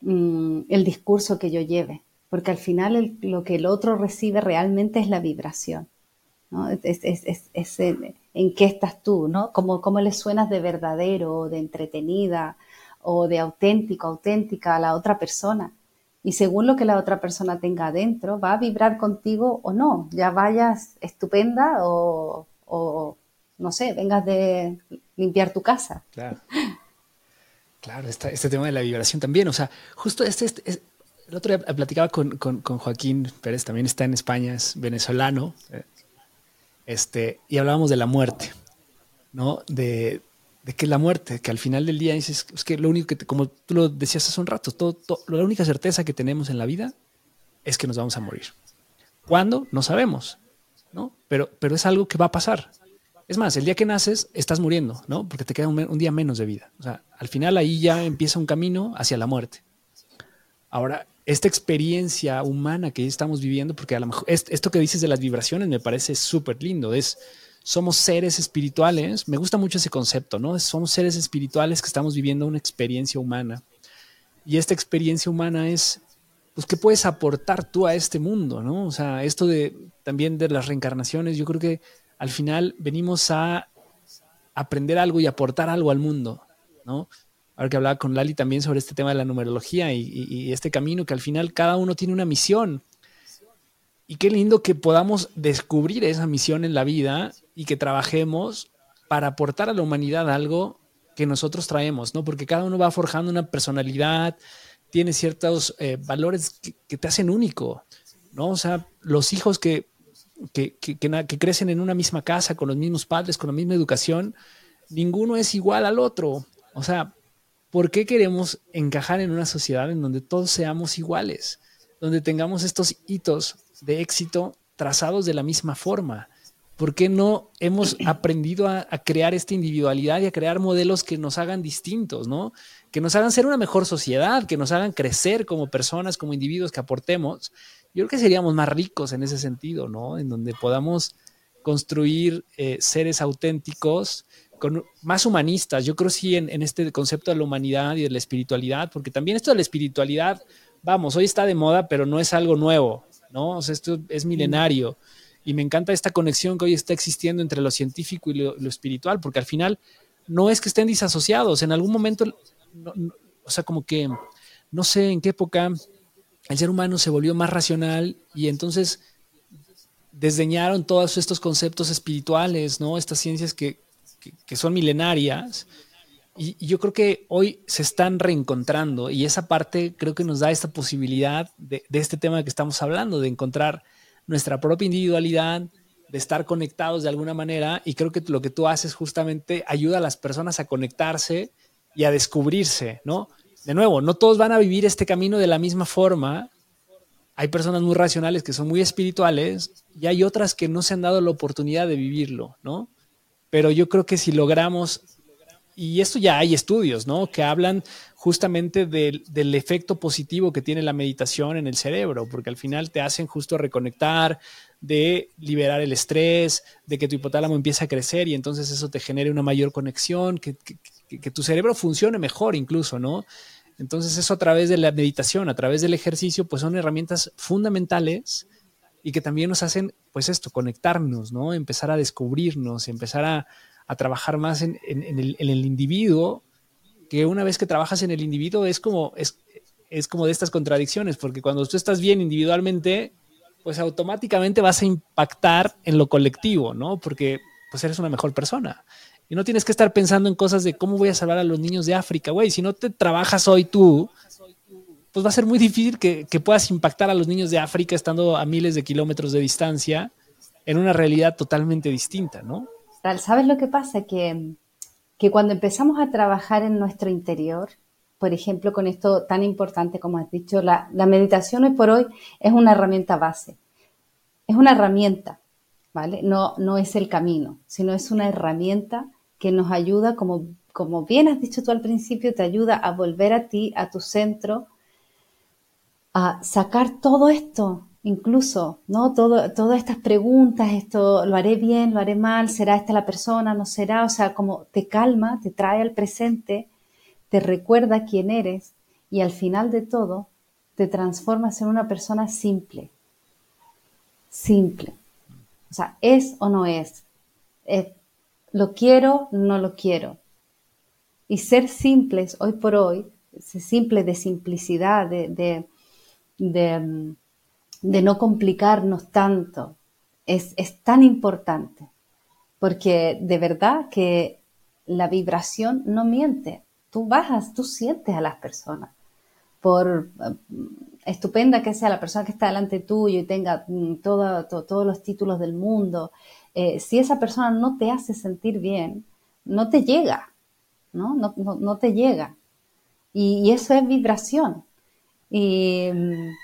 mm, el discurso que yo lleve, porque al final lo que el otro recibe realmente es la vibración. Es, en, qué estás tú, ¿no? Cómo, cómo le suenas de verdadero, de entretenida, o de auténtico, auténtica a la otra persona. Y según lo que la otra persona tenga adentro, va a vibrar contigo o no. Ya vayas estupenda o, o no sé, vengas de limpiar tu casa. Claro. Claro, este tema de la vibración también. O sea, justo este, este el otro día platicaba con, Joaquín Pérez, también está en España, es venezolano, eh, este, y hablábamos de la muerte, ¿no? De, de que la muerte, que al final del día dices, es que lo único que, como tú lo decías hace un rato, todo, la única certeza que tenemos en la vida es que nos vamos a morir. ¿Cuándo? No sabemos, ¿no? Pero, pero es algo que va a pasar. Es más, el día que naces estás muriendo, ¿no? Porque te queda un, día menos de vida. O sea, al final ahí ya empieza un camino hacia la muerte. Ahora, esta experiencia humana que estamos viviendo, porque a lo mejor esto que dices de las vibraciones me parece súper lindo, es somos seres espirituales, me gusta mucho ese concepto, ¿no? Somos seres espirituales que estamos viviendo una experiencia humana. Y esta experiencia humana es, pues, ¿qué puedes aportar tú a este mundo, ¿no? O sea, esto de también de las reencarnaciones, yo creo que al final venimos a aprender algo y aportar algo al mundo, ¿no? Ahora que hablaba con Lali también sobre este tema de la numerología y, este camino que al final cada uno tiene una misión. Y qué lindo que podamos descubrir esa misión en la vida y que trabajemos para aportar a la humanidad algo que nosotros traemos, ¿no? Porque cada uno va forjando una personalidad, tiene ciertos eh, valores que, te hacen único, ¿no? O sea, los hijos que que, crecen en una misma casa, con los mismos padres, con la misma educación, ninguno es igual al otro. O sea, ¿por qué queremos encajar en una sociedad en donde todos seamos iguales? Donde tengamos estos hitos de éxito trazados de la misma forma. ¿Por qué no hemos aprendido a, crear esta individualidad y a crear modelos que nos hagan distintos, ¿no? Que nos hagan ser una mejor sociedad, que nos hagan crecer como personas, como individuos, que aportemos. Yo creo que seríamos más ricos en ese sentido, ¿no? En donde podamos construir eh, seres auténticos, más humanistas. Yo creo sí en, en este concepto de la humanidad y de la espiritualidad, porque también esto de la espiritualidad, vamos, hoy está de moda, pero no es algo nuevo, ¿no? O sea, esto es milenario. Y me encanta esta conexión que hoy está existiendo entre lo científico y lo, espiritual, porque al final no es que estén disasociados. En algún momento, o sea, como que no sé en qué época el ser humano se volvió más racional y entonces desdeñaron todos estos conceptos espirituales, ¿no? Estas ciencias que, son milenarias. Y, yo creo que hoy se están reencontrando y esa parte creo que nos da esta posibilidad de, de este tema que estamos hablando, de encontrar nuestra propia individualidad, de estar conectados de alguna manera. Y creo que lo que tú haces justamente ayuda a las personas a conectarse y a descubrirse, ¿no? De nuevo, no todos van a vivir este camino de la misma forma. Hay personas muy racionales que son muy espirituales y hay otras que no se han dado la oportunidad de vivirlo, ¿no? Pero yo creo que si logramos, y esto ya hay estudios, ¿no? Que hablan justamente del, efecto positivo que tiene la meditación en el cerebro, porque al final te hacen justo reconectar, de liberar el estrés, de que tu hipotálamo empiece a crecer y entonces eso te genere una mayor conexión, que, tu cerebro funcione mejor incluso, ¿no? Entonces eso a través de la meditación, a través del ejercicio, pues son herramientas fundamentales y que también nos hacen, pues esto, conectarnos, ¿no? Empezar a descubrirnos, empezar a, trabajar más en, en el individuo que una vez que trabajas en el individuo es como, es, es como de estas contradicciones, porque cuando tú estás bien individualmente, pues automáticamente vas a impactar en lo colectivo, ¿no? Porque pues eres una mejor persona. Y no tienes que estar pensando en cosas de cómo voy a salvar a los niños de África, güey. Si no te trabajas hoy tú, pues va a ser muy difícil que, que, puedas impactar a los niños de África estando a miles de kilómetros de distancia en una realidad totalmente distinta, ¿no? ¿Sabes lo que pasa? Que que cuando empezamos a trabajar en nuestro interior, por ejemplo, con esto tan importante como has dicho, la, meditación hoy por hoy es una herramienta base. Es una herramienta, ¿vale? No, no es el camino, sino es una herramienta que nos ayuda, como, como bien has dicho tú al principio, te ayuda a volver a ti, a tu centro, a sacar todo esto incluso, ¿no? Todo, todas estas preguntas, esto lo haré bien, lo haré mal, será esta la persona, no será, o sea, como te calma, te trae al presente, te recuerda quién eres y al final de todo te transformas en una persona simple. Simple. O sea, es o no es. lo quiero, no lo quiero. Y ser simples hoy por hoy, simple de simplicidad, de, de mm, de no complicarnos tanto es, tan importante, porque de verdad que la vibración no miente. Tú bajas, tú sientes a las personas. Por eh, estupenda que sea la persona que está delante tuyo y tenga mm, todos los títulos del mundo, eh, si esa persona no te hace sentir bien, no te llega, ¿no? No, te llega. y, eso es vibración. Y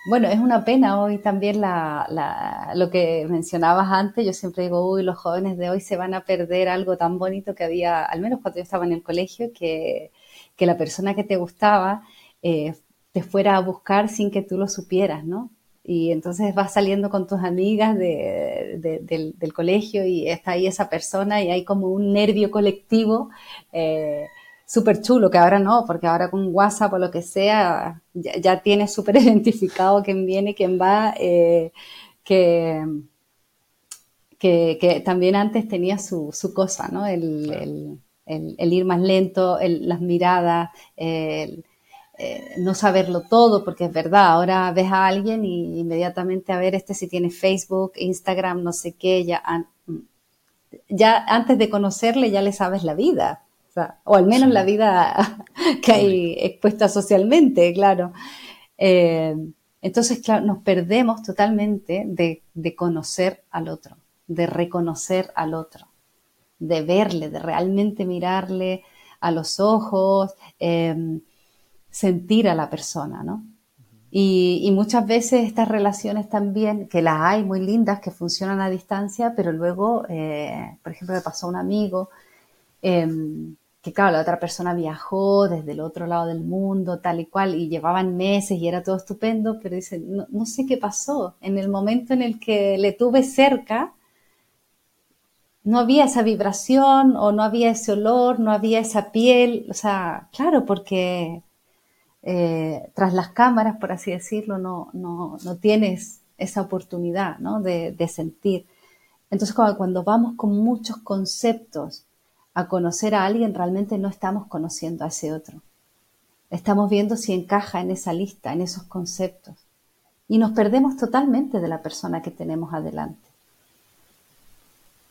bueno, es una pena hoy también la, lo que mencionabas antes. Yo siempre digo, uy, los jóvenes de hoy se van a perder algo tan bonito que había, al menos cuando yo estaba en el colegio, que, que la persona que te gustaba eh, te fuera a buscar sin que tú lo supieras, ¿no? Y entonces vas saliendo con tus amigas de, del, colegio y está ahí esa persona y hay como un nervio colectivo. Eh, súper chulo, que ahora no, porque ahora con WhatsApp o lo que sea, ya, tienes súper identificado quién viene, quién va, eh, que, que, también antes tenía su, cosa, ¿no? El, ir más lento, las miradas, el, eh, no saberlo todo, porque es verdad, ahora ves a alguien y inmediatamente a ver este si tiene Facebook, Instagram, no sé qué, ya, ya antes de conocerle ya le sabes la vida o, al menos la vida que hay expuesta socialmente, claro. Eh, entonces, claro, nos perdemos totalmente de, conocer al otro, de reconocer al otro, de verle, de realmente mirarle a los ojos, em, sentir a la persona, ¿no? Y, muchas veces estas relaciones también, que las hay muy lindas, que funcionan a distancia, pero luego, eh, por ejemplo, me pasó un amigo, em, que claro, la otra persona viajó desde el otro lado del mundo, tal y cual, y llevaban meses y era todo estupendo, pero dice, no, no sé qué pasó. En el momento en el que le tuve cerca, no había esa vibración o no había ese olor, no había esa piel, o sea, claro, porque eh, tras las cámaras, por así decirlo, no, no, no tienes esa oportunidad ¿no? de, de, sentir. Entonces, cuando vamos con muchos conceptos a conocer a alguien, realmente no estamos conociendo a ese otro. Estamos viendo si encaja en esa lista, en esos conceptos. Y nos perdemos totalmente de la persona que tenemos adelante.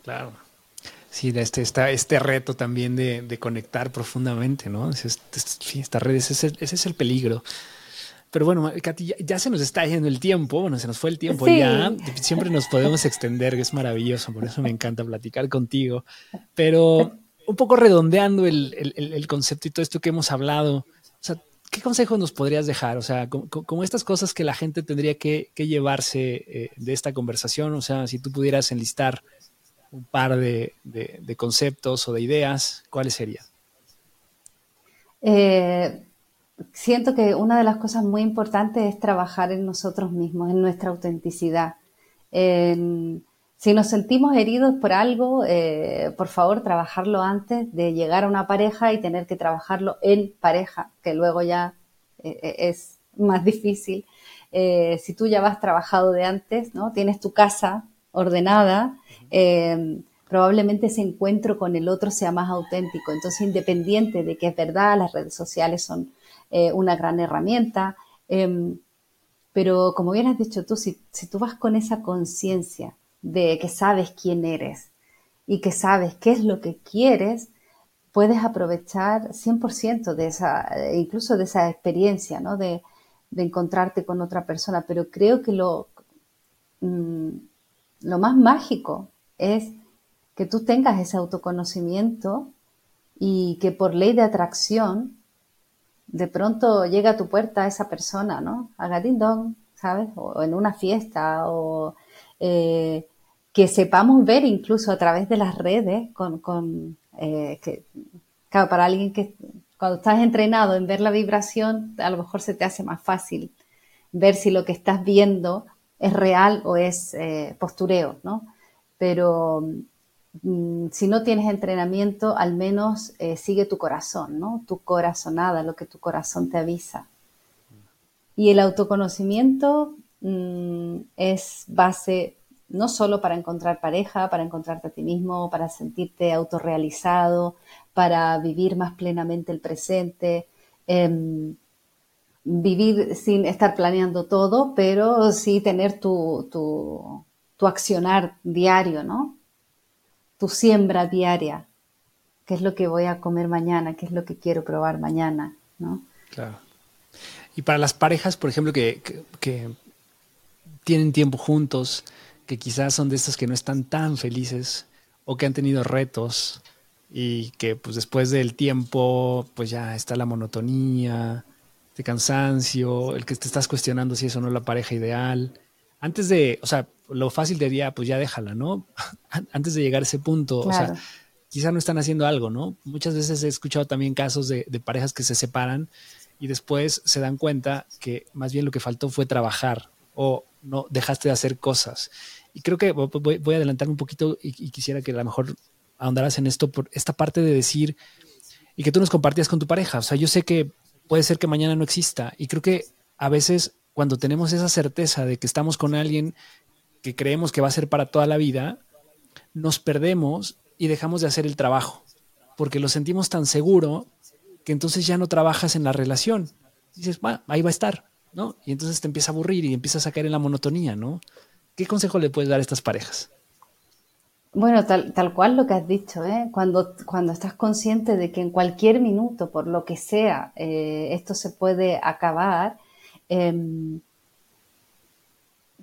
Claro. Sí, este, está este reto también de, conectar profundamente, ¿no? esta red, ese es, el, peligro. Pero bueno, Katy, ya, se nos está yendo el tiempo, bueno, se nos fue el tiempo ya, siempre nos podemos extender, que es maravilloso, por eso me encanta platicar contigo. Pero un poco redondeando el, concepto y todo esto que hemos hablado, o sea, ¿qué consejo nos podrías dejar? O sea, como, estas cosas que la gente tendría que, llevarse eh, de esta conversación, o sea, si tú pudieras enlistar un par de, conceptos o de ideas, ¿cuáles serían? Eh, siento que una de las cosas muy importantes es trabajar en nosotros mismos, en nuestra autenticidad. Si nos sentimos heridos por algo, eh, por favor, trabajarlo antes de llegar a una pareja y tener que trabajarlo en pareja, que luego ya eh, es más difícil. si tú ya vas trabajado de antes, ¿no? Tienes tu casa ordenada, eh, probablemente ese encuentro con el otro sea más auténtico. Entonces, independiente de que es verdad, las redes sociales son eh, una gran herramienta, em, pero como bien has dicho tú, si, tú vas con esa conciencia de que sabes quién eres y que sabes qué es lo que quieres, puedes aprovechar 100% de esa, incluso de esa experiencia, ¿no? De, encontrarte con otra persona. Pero creo que lo, mm, lo más mágico es que tú tengas ese autoconocimiento y que por ley de atracción de pronto llega a tu puerta esa persona, ¿no? A dong, ¿sabes? O en una fiesta o eh, que sepamos ver incluso a través de las redes con, con eh, que, para alguien que cuando estás entrenado en ver la vibración, a lo mejor se te hace más fácil ver si lo que estás viendo es real o es eh, postureo, ¿no? Pero mm, si no tienes entrenamiento, al menos sigue tu corazón, ¿no? Tu corazonada, lo que tu corazón te avisa. Y el autoconocimiento mm, es base no solo para encontrar pareja, para encontrarte a ti mismo, para sentirte autorrealizado, para vivir más plenamente el presente. Em, vivir sin estar planeando todo, pero sí tener tu, tu, accionar diario, ¿no? Tu siembra diaria. ¿Qué es lo que voy a comer mañana? ¿Qué es lo que quiero probar mañana? ¿no? Claro. Y para las parejas, por ejemplo, que, que, tienen tiempo juntos, que quizás son de estas que no están tan felices o que han tenido retos y que pues después del tiempo pues ya está la monotonía, de cansancio, el que te estás cuestionando si eso no es la pareja ideal. Antes de, o sea, lo fácil diría, pues ya déjala, ¿no? Antes de llegar a ese punto, o sea, quizá no están haciendo algo, ¿no? Muchas veces he escuchado también casos de, parejas que se separan y después se dan cuenta que más bien lo que faltó fue trabajar o no dejaste de hacer cosas. Y creo que voy, a adelantar un poquito y, quisiera que a lo mejor ahondaras en esto por esta parte de decir y que tú nos compartías con tu pareja. O sea, yo sé que puede ser que mañana no exista. Y creo que a veces cuando tenemos esa certeza de que estamos con alguien que creemos que va a ser para toda la vida, nos perdemos y dejamos de hacer el trabajo, porque lo sentimos tan seguro que entonces ya no trabajas en la relación. dices, bueno, ahí va a estar, ¿no? Y entonces te empieza a aburrir y empiezas a caer en la monotonía, ¿no? ¿Qué consejo le puedes dar a estas parejas? Bueno, tal, tal cual lo que has dicho, ¿eh? cuando, cuando estás consciente de que en cualquier minuto, por lo que sea, eh, esto se puede acabar, em,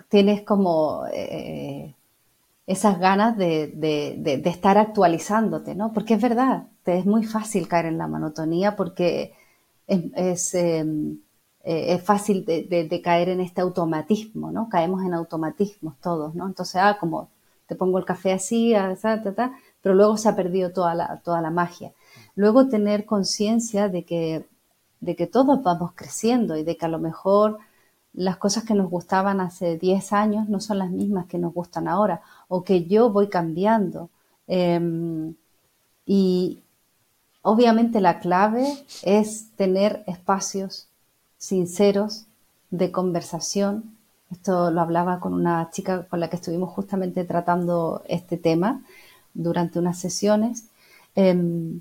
tienes como eh, esas ganas de, de, de, estar actualizándote, ¿no? Porque es verdad, te es muy fácil caer en la monotonía porque es, em, eh, es fácil de, caer en este automatismo, ¿no? Caemos en automatismos todos, ¿no? Entonces, ah, como te pongo el café así, ah, pero luego se ha perdido toda la, toda la magia. Luego tener conciencia de que, de que todos vamos creciendo y de que a lo mejor las cosas que nos gustaban hace 10 años no son las mismas que nos gustan ahora, o que yo voy cambiando. Em, y obviamente la clave es tener espacios sinceros de conversación. Esto lo hablaba con una chica con la que estuvimos justamente tratando este tema durante unas sesiones. Em,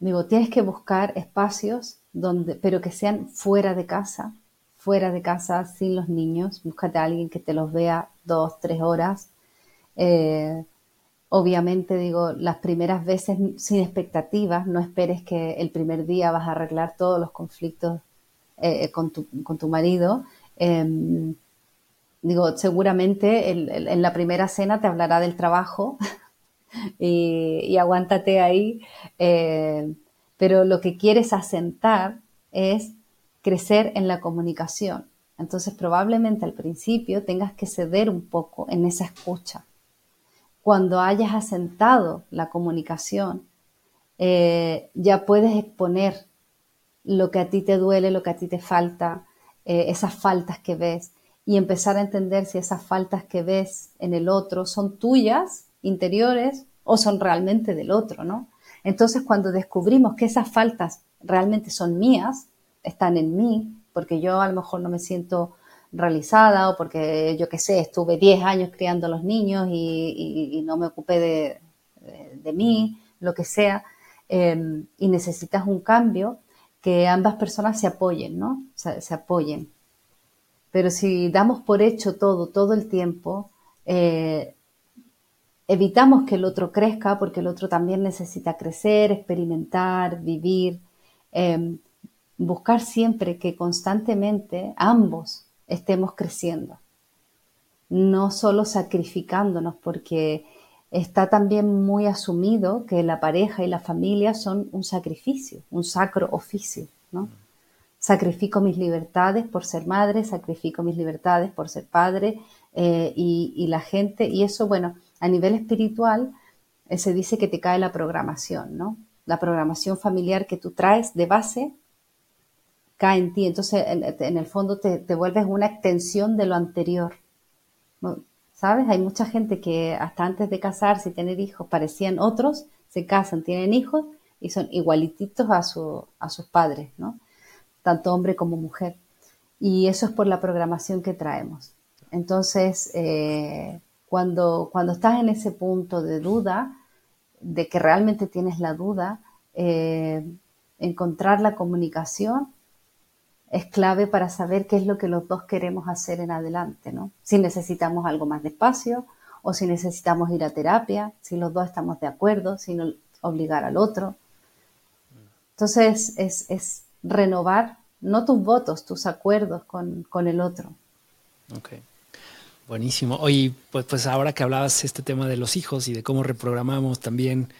digo, tienes que buscar espacios donde, pero que sean fuera de casa, fuera de casa, sin los niños. Búscate a alguien que te los vea dos, tres horas. Eh, obviamente, digo, las primeras veces sin expectativas, no esperes que el primer día vas a arreglar todos los conflictos eh, con, tu, con, tu, marido, em, digo, seguramente en la primera cena te hablará del trabajo y, aguántate ahí, eh, pero lo que quieres asentar es crecer en la comunicación. Entonces probablemente al principio tengas que ceder un poco en esa escucha. Cuando hayas asentado la comunicación, eh, ya puedes exponer lo que a ti te duele, lo que a ti te falta, eh, esas faltas que ves y empezar a entender si esas faltas que ves en el otro son tuyas, interiores, o son realmente del otro, ¿no? Entonces, cuando descubrimos que esas faltas realmente son mías, están en mí, porque yo a lo mejor no me siento realizada o porque yo qué sé, estuve 10 años criando a los niños y, no me ocupé de, mí, lo que sea, eh, y necesitas un cambio, que ambas personas se apoyen, ¿no? Se, apoyen. Pero si damos por hecho todo, todo el tiempo, eh, evitamos que el otro crezca porque el otro también necesita crecer, experimentar, vivir, em, buscar siempre que constantemente ambos estemos creciendo, no solo sacrificándonos porque está también muy asumido que la pareja y la familia son un sacrificio, un sacro oficio, ¿no? Sacrifico mis libertades por ser madre, sacrifico mis libertades por ser padre eh, y, la gente, y eso, bueno, a nivel espiritual eh, se dice que te cae la programación, ¿no? La programación familiar que tú traes de base cae en ti, entonces en, el fondo te, vuelves una extensión de lo anterior. ¿Sabes? Hay mucha gente que hasta antes de casarse y tener hijos parecían otros, se casan, tienen hijos y son igualititos a, a sus padres, ¿no? Tanto hombre como mujer. Y eso es por la programación que traemos. Entonces, eh, cuando, cuando estás en ese punto de duda, de que realmente tienes la duda, eh, encontrar la comunicación es clave para saber qué es lo que los dos queremos hacer en adelante, ¿no? Si necesitamos algo más de espacio o si necesitamos ir a terapia, si los dos estamos de acuerdo, si no obligar al otro. Entonces es, renovar no tus votos, tus acuerdos con, el otro. Ok. Buenísimo. Oye, pues, pues ahora que hablabas este tema de los hijos y de cómo reprogramamos también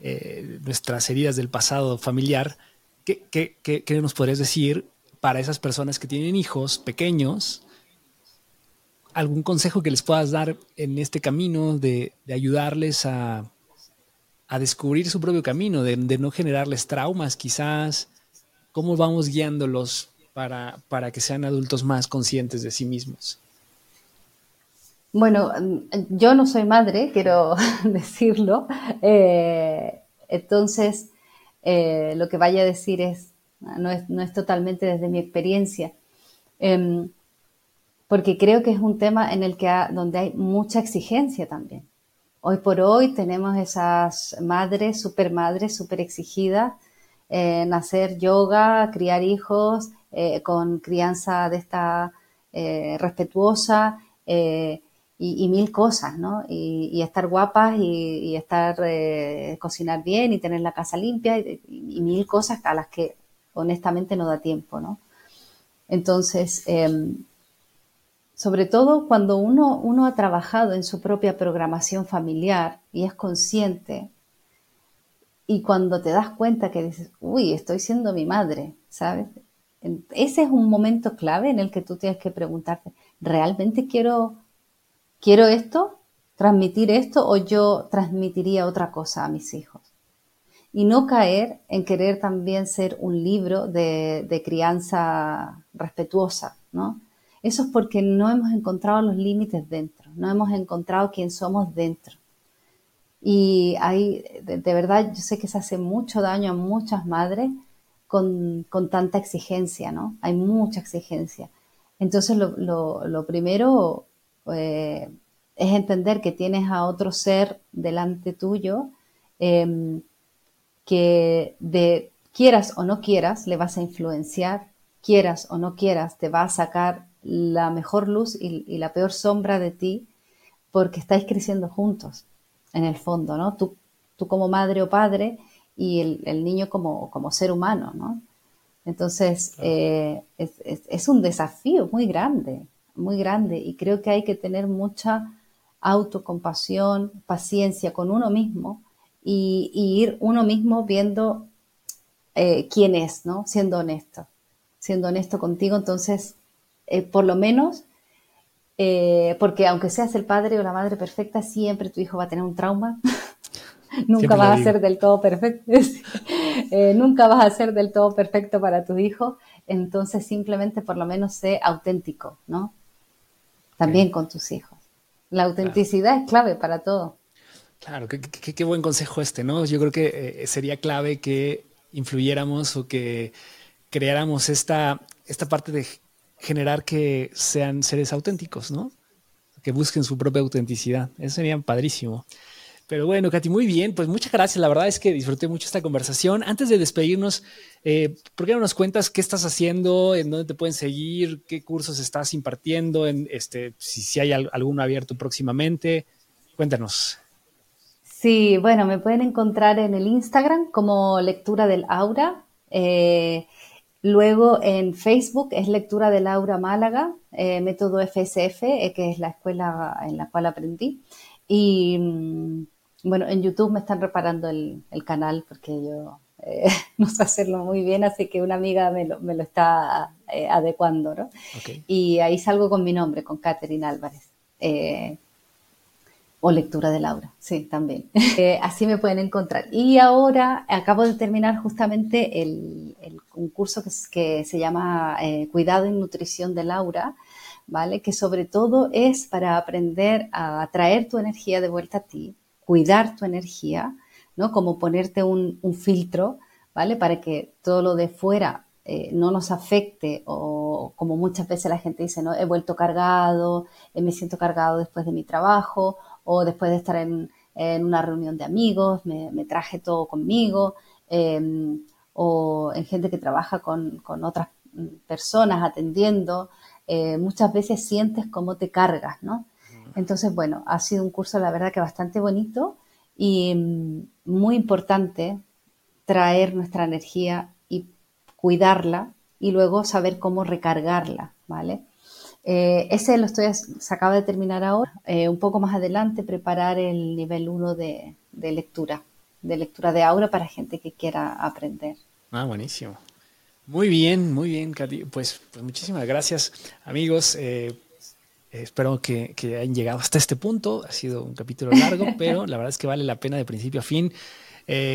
eh, nuestras heridas del pasado familiar, ¿qué, qué, qué nos podrías decir para esas personas que tienen hijos pequeños, algún consejo que les puedas dar en este camino de, ayudarles a, descubrir su propio camino, de, no generarles traumas quizás, cómo vamos guiándolos para, que sean adultos más conscientes de sí mismos. Bueno, yo no soy madre, quiero decirlo. Eh, entonces, eh, lo que vaya a decir es, no es, totalmente desde mi experiencia, em, porque creo que es un tema en el que donde hay mucha exigencia también. Hoy por hoy tenemos esas madres, super madres, super exigidas en hacer yoga, criar hijos eh, con crianza de esta eh, respetuosa eh, y, mil cosas, ¿no? Y, estar guapas y, estar cocinar bien y tener la casa limpia y, mil cosas a las que honestamente no da tiempo, ¿no? Entonces, em, sobre todo cuando uno, uno ha trabajado en su propia programación familiar y es consciente, y cuando te das cuenta que dices, uy, estoy siendo mi madre, ¿sabes? ese es un momento clave en el que tú tienes que preguntarte, ¿realmente quiero, quiero esto? ¿Transmitir esto o yo transmitiría otra cosa a mis hijos? Y no caer en querer también ser un libro de, crianza respetuosa, ¿no? Eso es porque no hemos encontrado los límites dentro, no hemos encontrado quién somos dentro. Y hay, de, verdad, yo sé que se hace mucho daño a muchas madres con, tanta exigencia, ¿no? Hay mucha exigencia. Entonces, lo, primero eh, es entender que tienes a otro ser delante tuyo em, que de quieras o no quieras le vas a influenciar, quieras o no quieras te va a sacar la mejor luz y la peor sombra de ti porque estáis creciendo juntos en el fondo, ¿no? Tú, tú como madre o padre y el, niño como, como, ser humano, ¿no? Entonces, eh, es, un desafío muy grande, muy grande, y creo que hay que tener mucha autocompasión, paciencia con uno mismo y, ir uno mismo viendo eh, quién es, ¿no? Siendo honesto, siendo honesto contigo, entonces, eh, por lo menos eh, porque aunque seas el padre o la madre perfecta, siempre tu hijo va a tener un trauma. nunca vas a ser del todo perfecto. Nunca vas a ser del todo perfecto para tu hijo. Entonces, simplemente por lo menos sé auténtico, ¿no? También con tus hijos. La autenticidad es clave para todo. Claro, qué, buen consejo este, ¿no? Yo creo que eh, sería clave que influyéramos o que creáramos esta, esta parte de generar que sean seres auténticos, ¿no? Que busquen su propia autenticidad. Eso sería padrísimo. Pero bueno, Katy, muy bien. Pues muchas gracias. La verdad es que disfruté mucho esta conversación. Antes de despedirnos, eh, ¿por qué no nos cuentas qué estás haciendo? ¿En dónde te pueden seguir? ¿Qué cursos estás impartiendo? En este, si, si hay alguno abierto próximamente. Cuéntanos. Sí, bueno, me pueden encontrar en el Instagram como Lectura del Aura. Eh, Luego en Facebook es lectura de Laura Málaga, eh, método FSF, eh, que es la escuela en la cual aprendí. Y mm, bueno, en YouTube me están reparando el, canal porque yo eh, no sé hacerlo muy bien, así que una amiga me lo, me lo está adecuando, ¿no? Y ahí salgo con mi nombre, con Catherine Álvarez. O lectura de Laura, sí, también. Eh, así me pueden encontrar. Y ahora acabo de terminar justamente el, un curso que, se llama eh, Cuidado y Nutrición de Laura, ¿vale? Que sobre todo es para aprender a traer tu energía de vuelta a ti, cuidar tu energía, ¿no? Como ponerte un, filtro, ¿vale? Para que todo lo de fuera eh, no nos afecte o como muchas veces la gente dice, ¿no? He vuelto cargado, me siento cargado después de mi trabajo o después de estar en, una reunión de amigos, me, traje todo conmigo, em, o en gente que trabaja con, otras personas atendiendo, eh, muchas veces sientes cómo te cargas, ¿no? Entonces, bueno, ha sido un curso, la verdad, que bastante bonito y mm, muy importante traer nuestra energía y cuidarla y luego saber cómo recargarla, ¿vale? Eh, ese lo estoy, se acaba de terminar ahora. Eh, un poco más adelante preparar el nivel 1 de, lectura, de lectura de aura para gente que quiera aprender. Ah, buenísimo. Muy bien, muy bien, Katy. Pues, pues muchísimas gracias, amigos. Eh, espero que, hayan llegado hasta este punto. Ha sido un capítulo largo, pero la verdad es que vale la pena de principio a fin.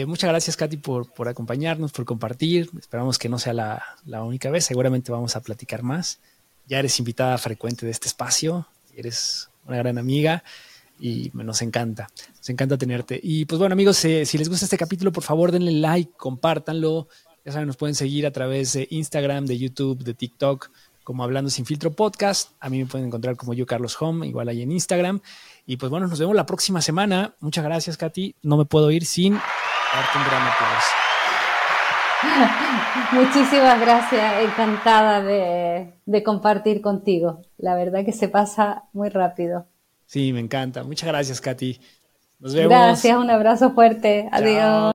muchas gracias, Katy, por, por, acompañarnos, por compartir. Esperamos que no sea la, la única vez. Seguramente vamos a platicar más ya eres invitada frecuente de este espacio, eres una gran amiga y nos encanta, nos encanta tenerte. Y pues bueno amigos, eh, si les gusta este capítulo, por favor denle like, compártanlo. Ya saben, nos pueden seguir a través de Instagram, de YouTube, de TikTok, como Hablando Sin Filtro Podcast. A mí me pueden encontrar como yo, Carlos Home, igual ahí en Instagram. Y pues bueno, nos vemos la próxima semana. Muchas gracias, Katy. No me puedo ir sin darte un gran aplauso. Muchísimas gracias, encantada de, compartir contigo. La verdad que se pasa muy rápido. Sí, me encanta. Muchas gracias, Katy. Nos vemos. Gracias, un abrazo fuerte. Adiós.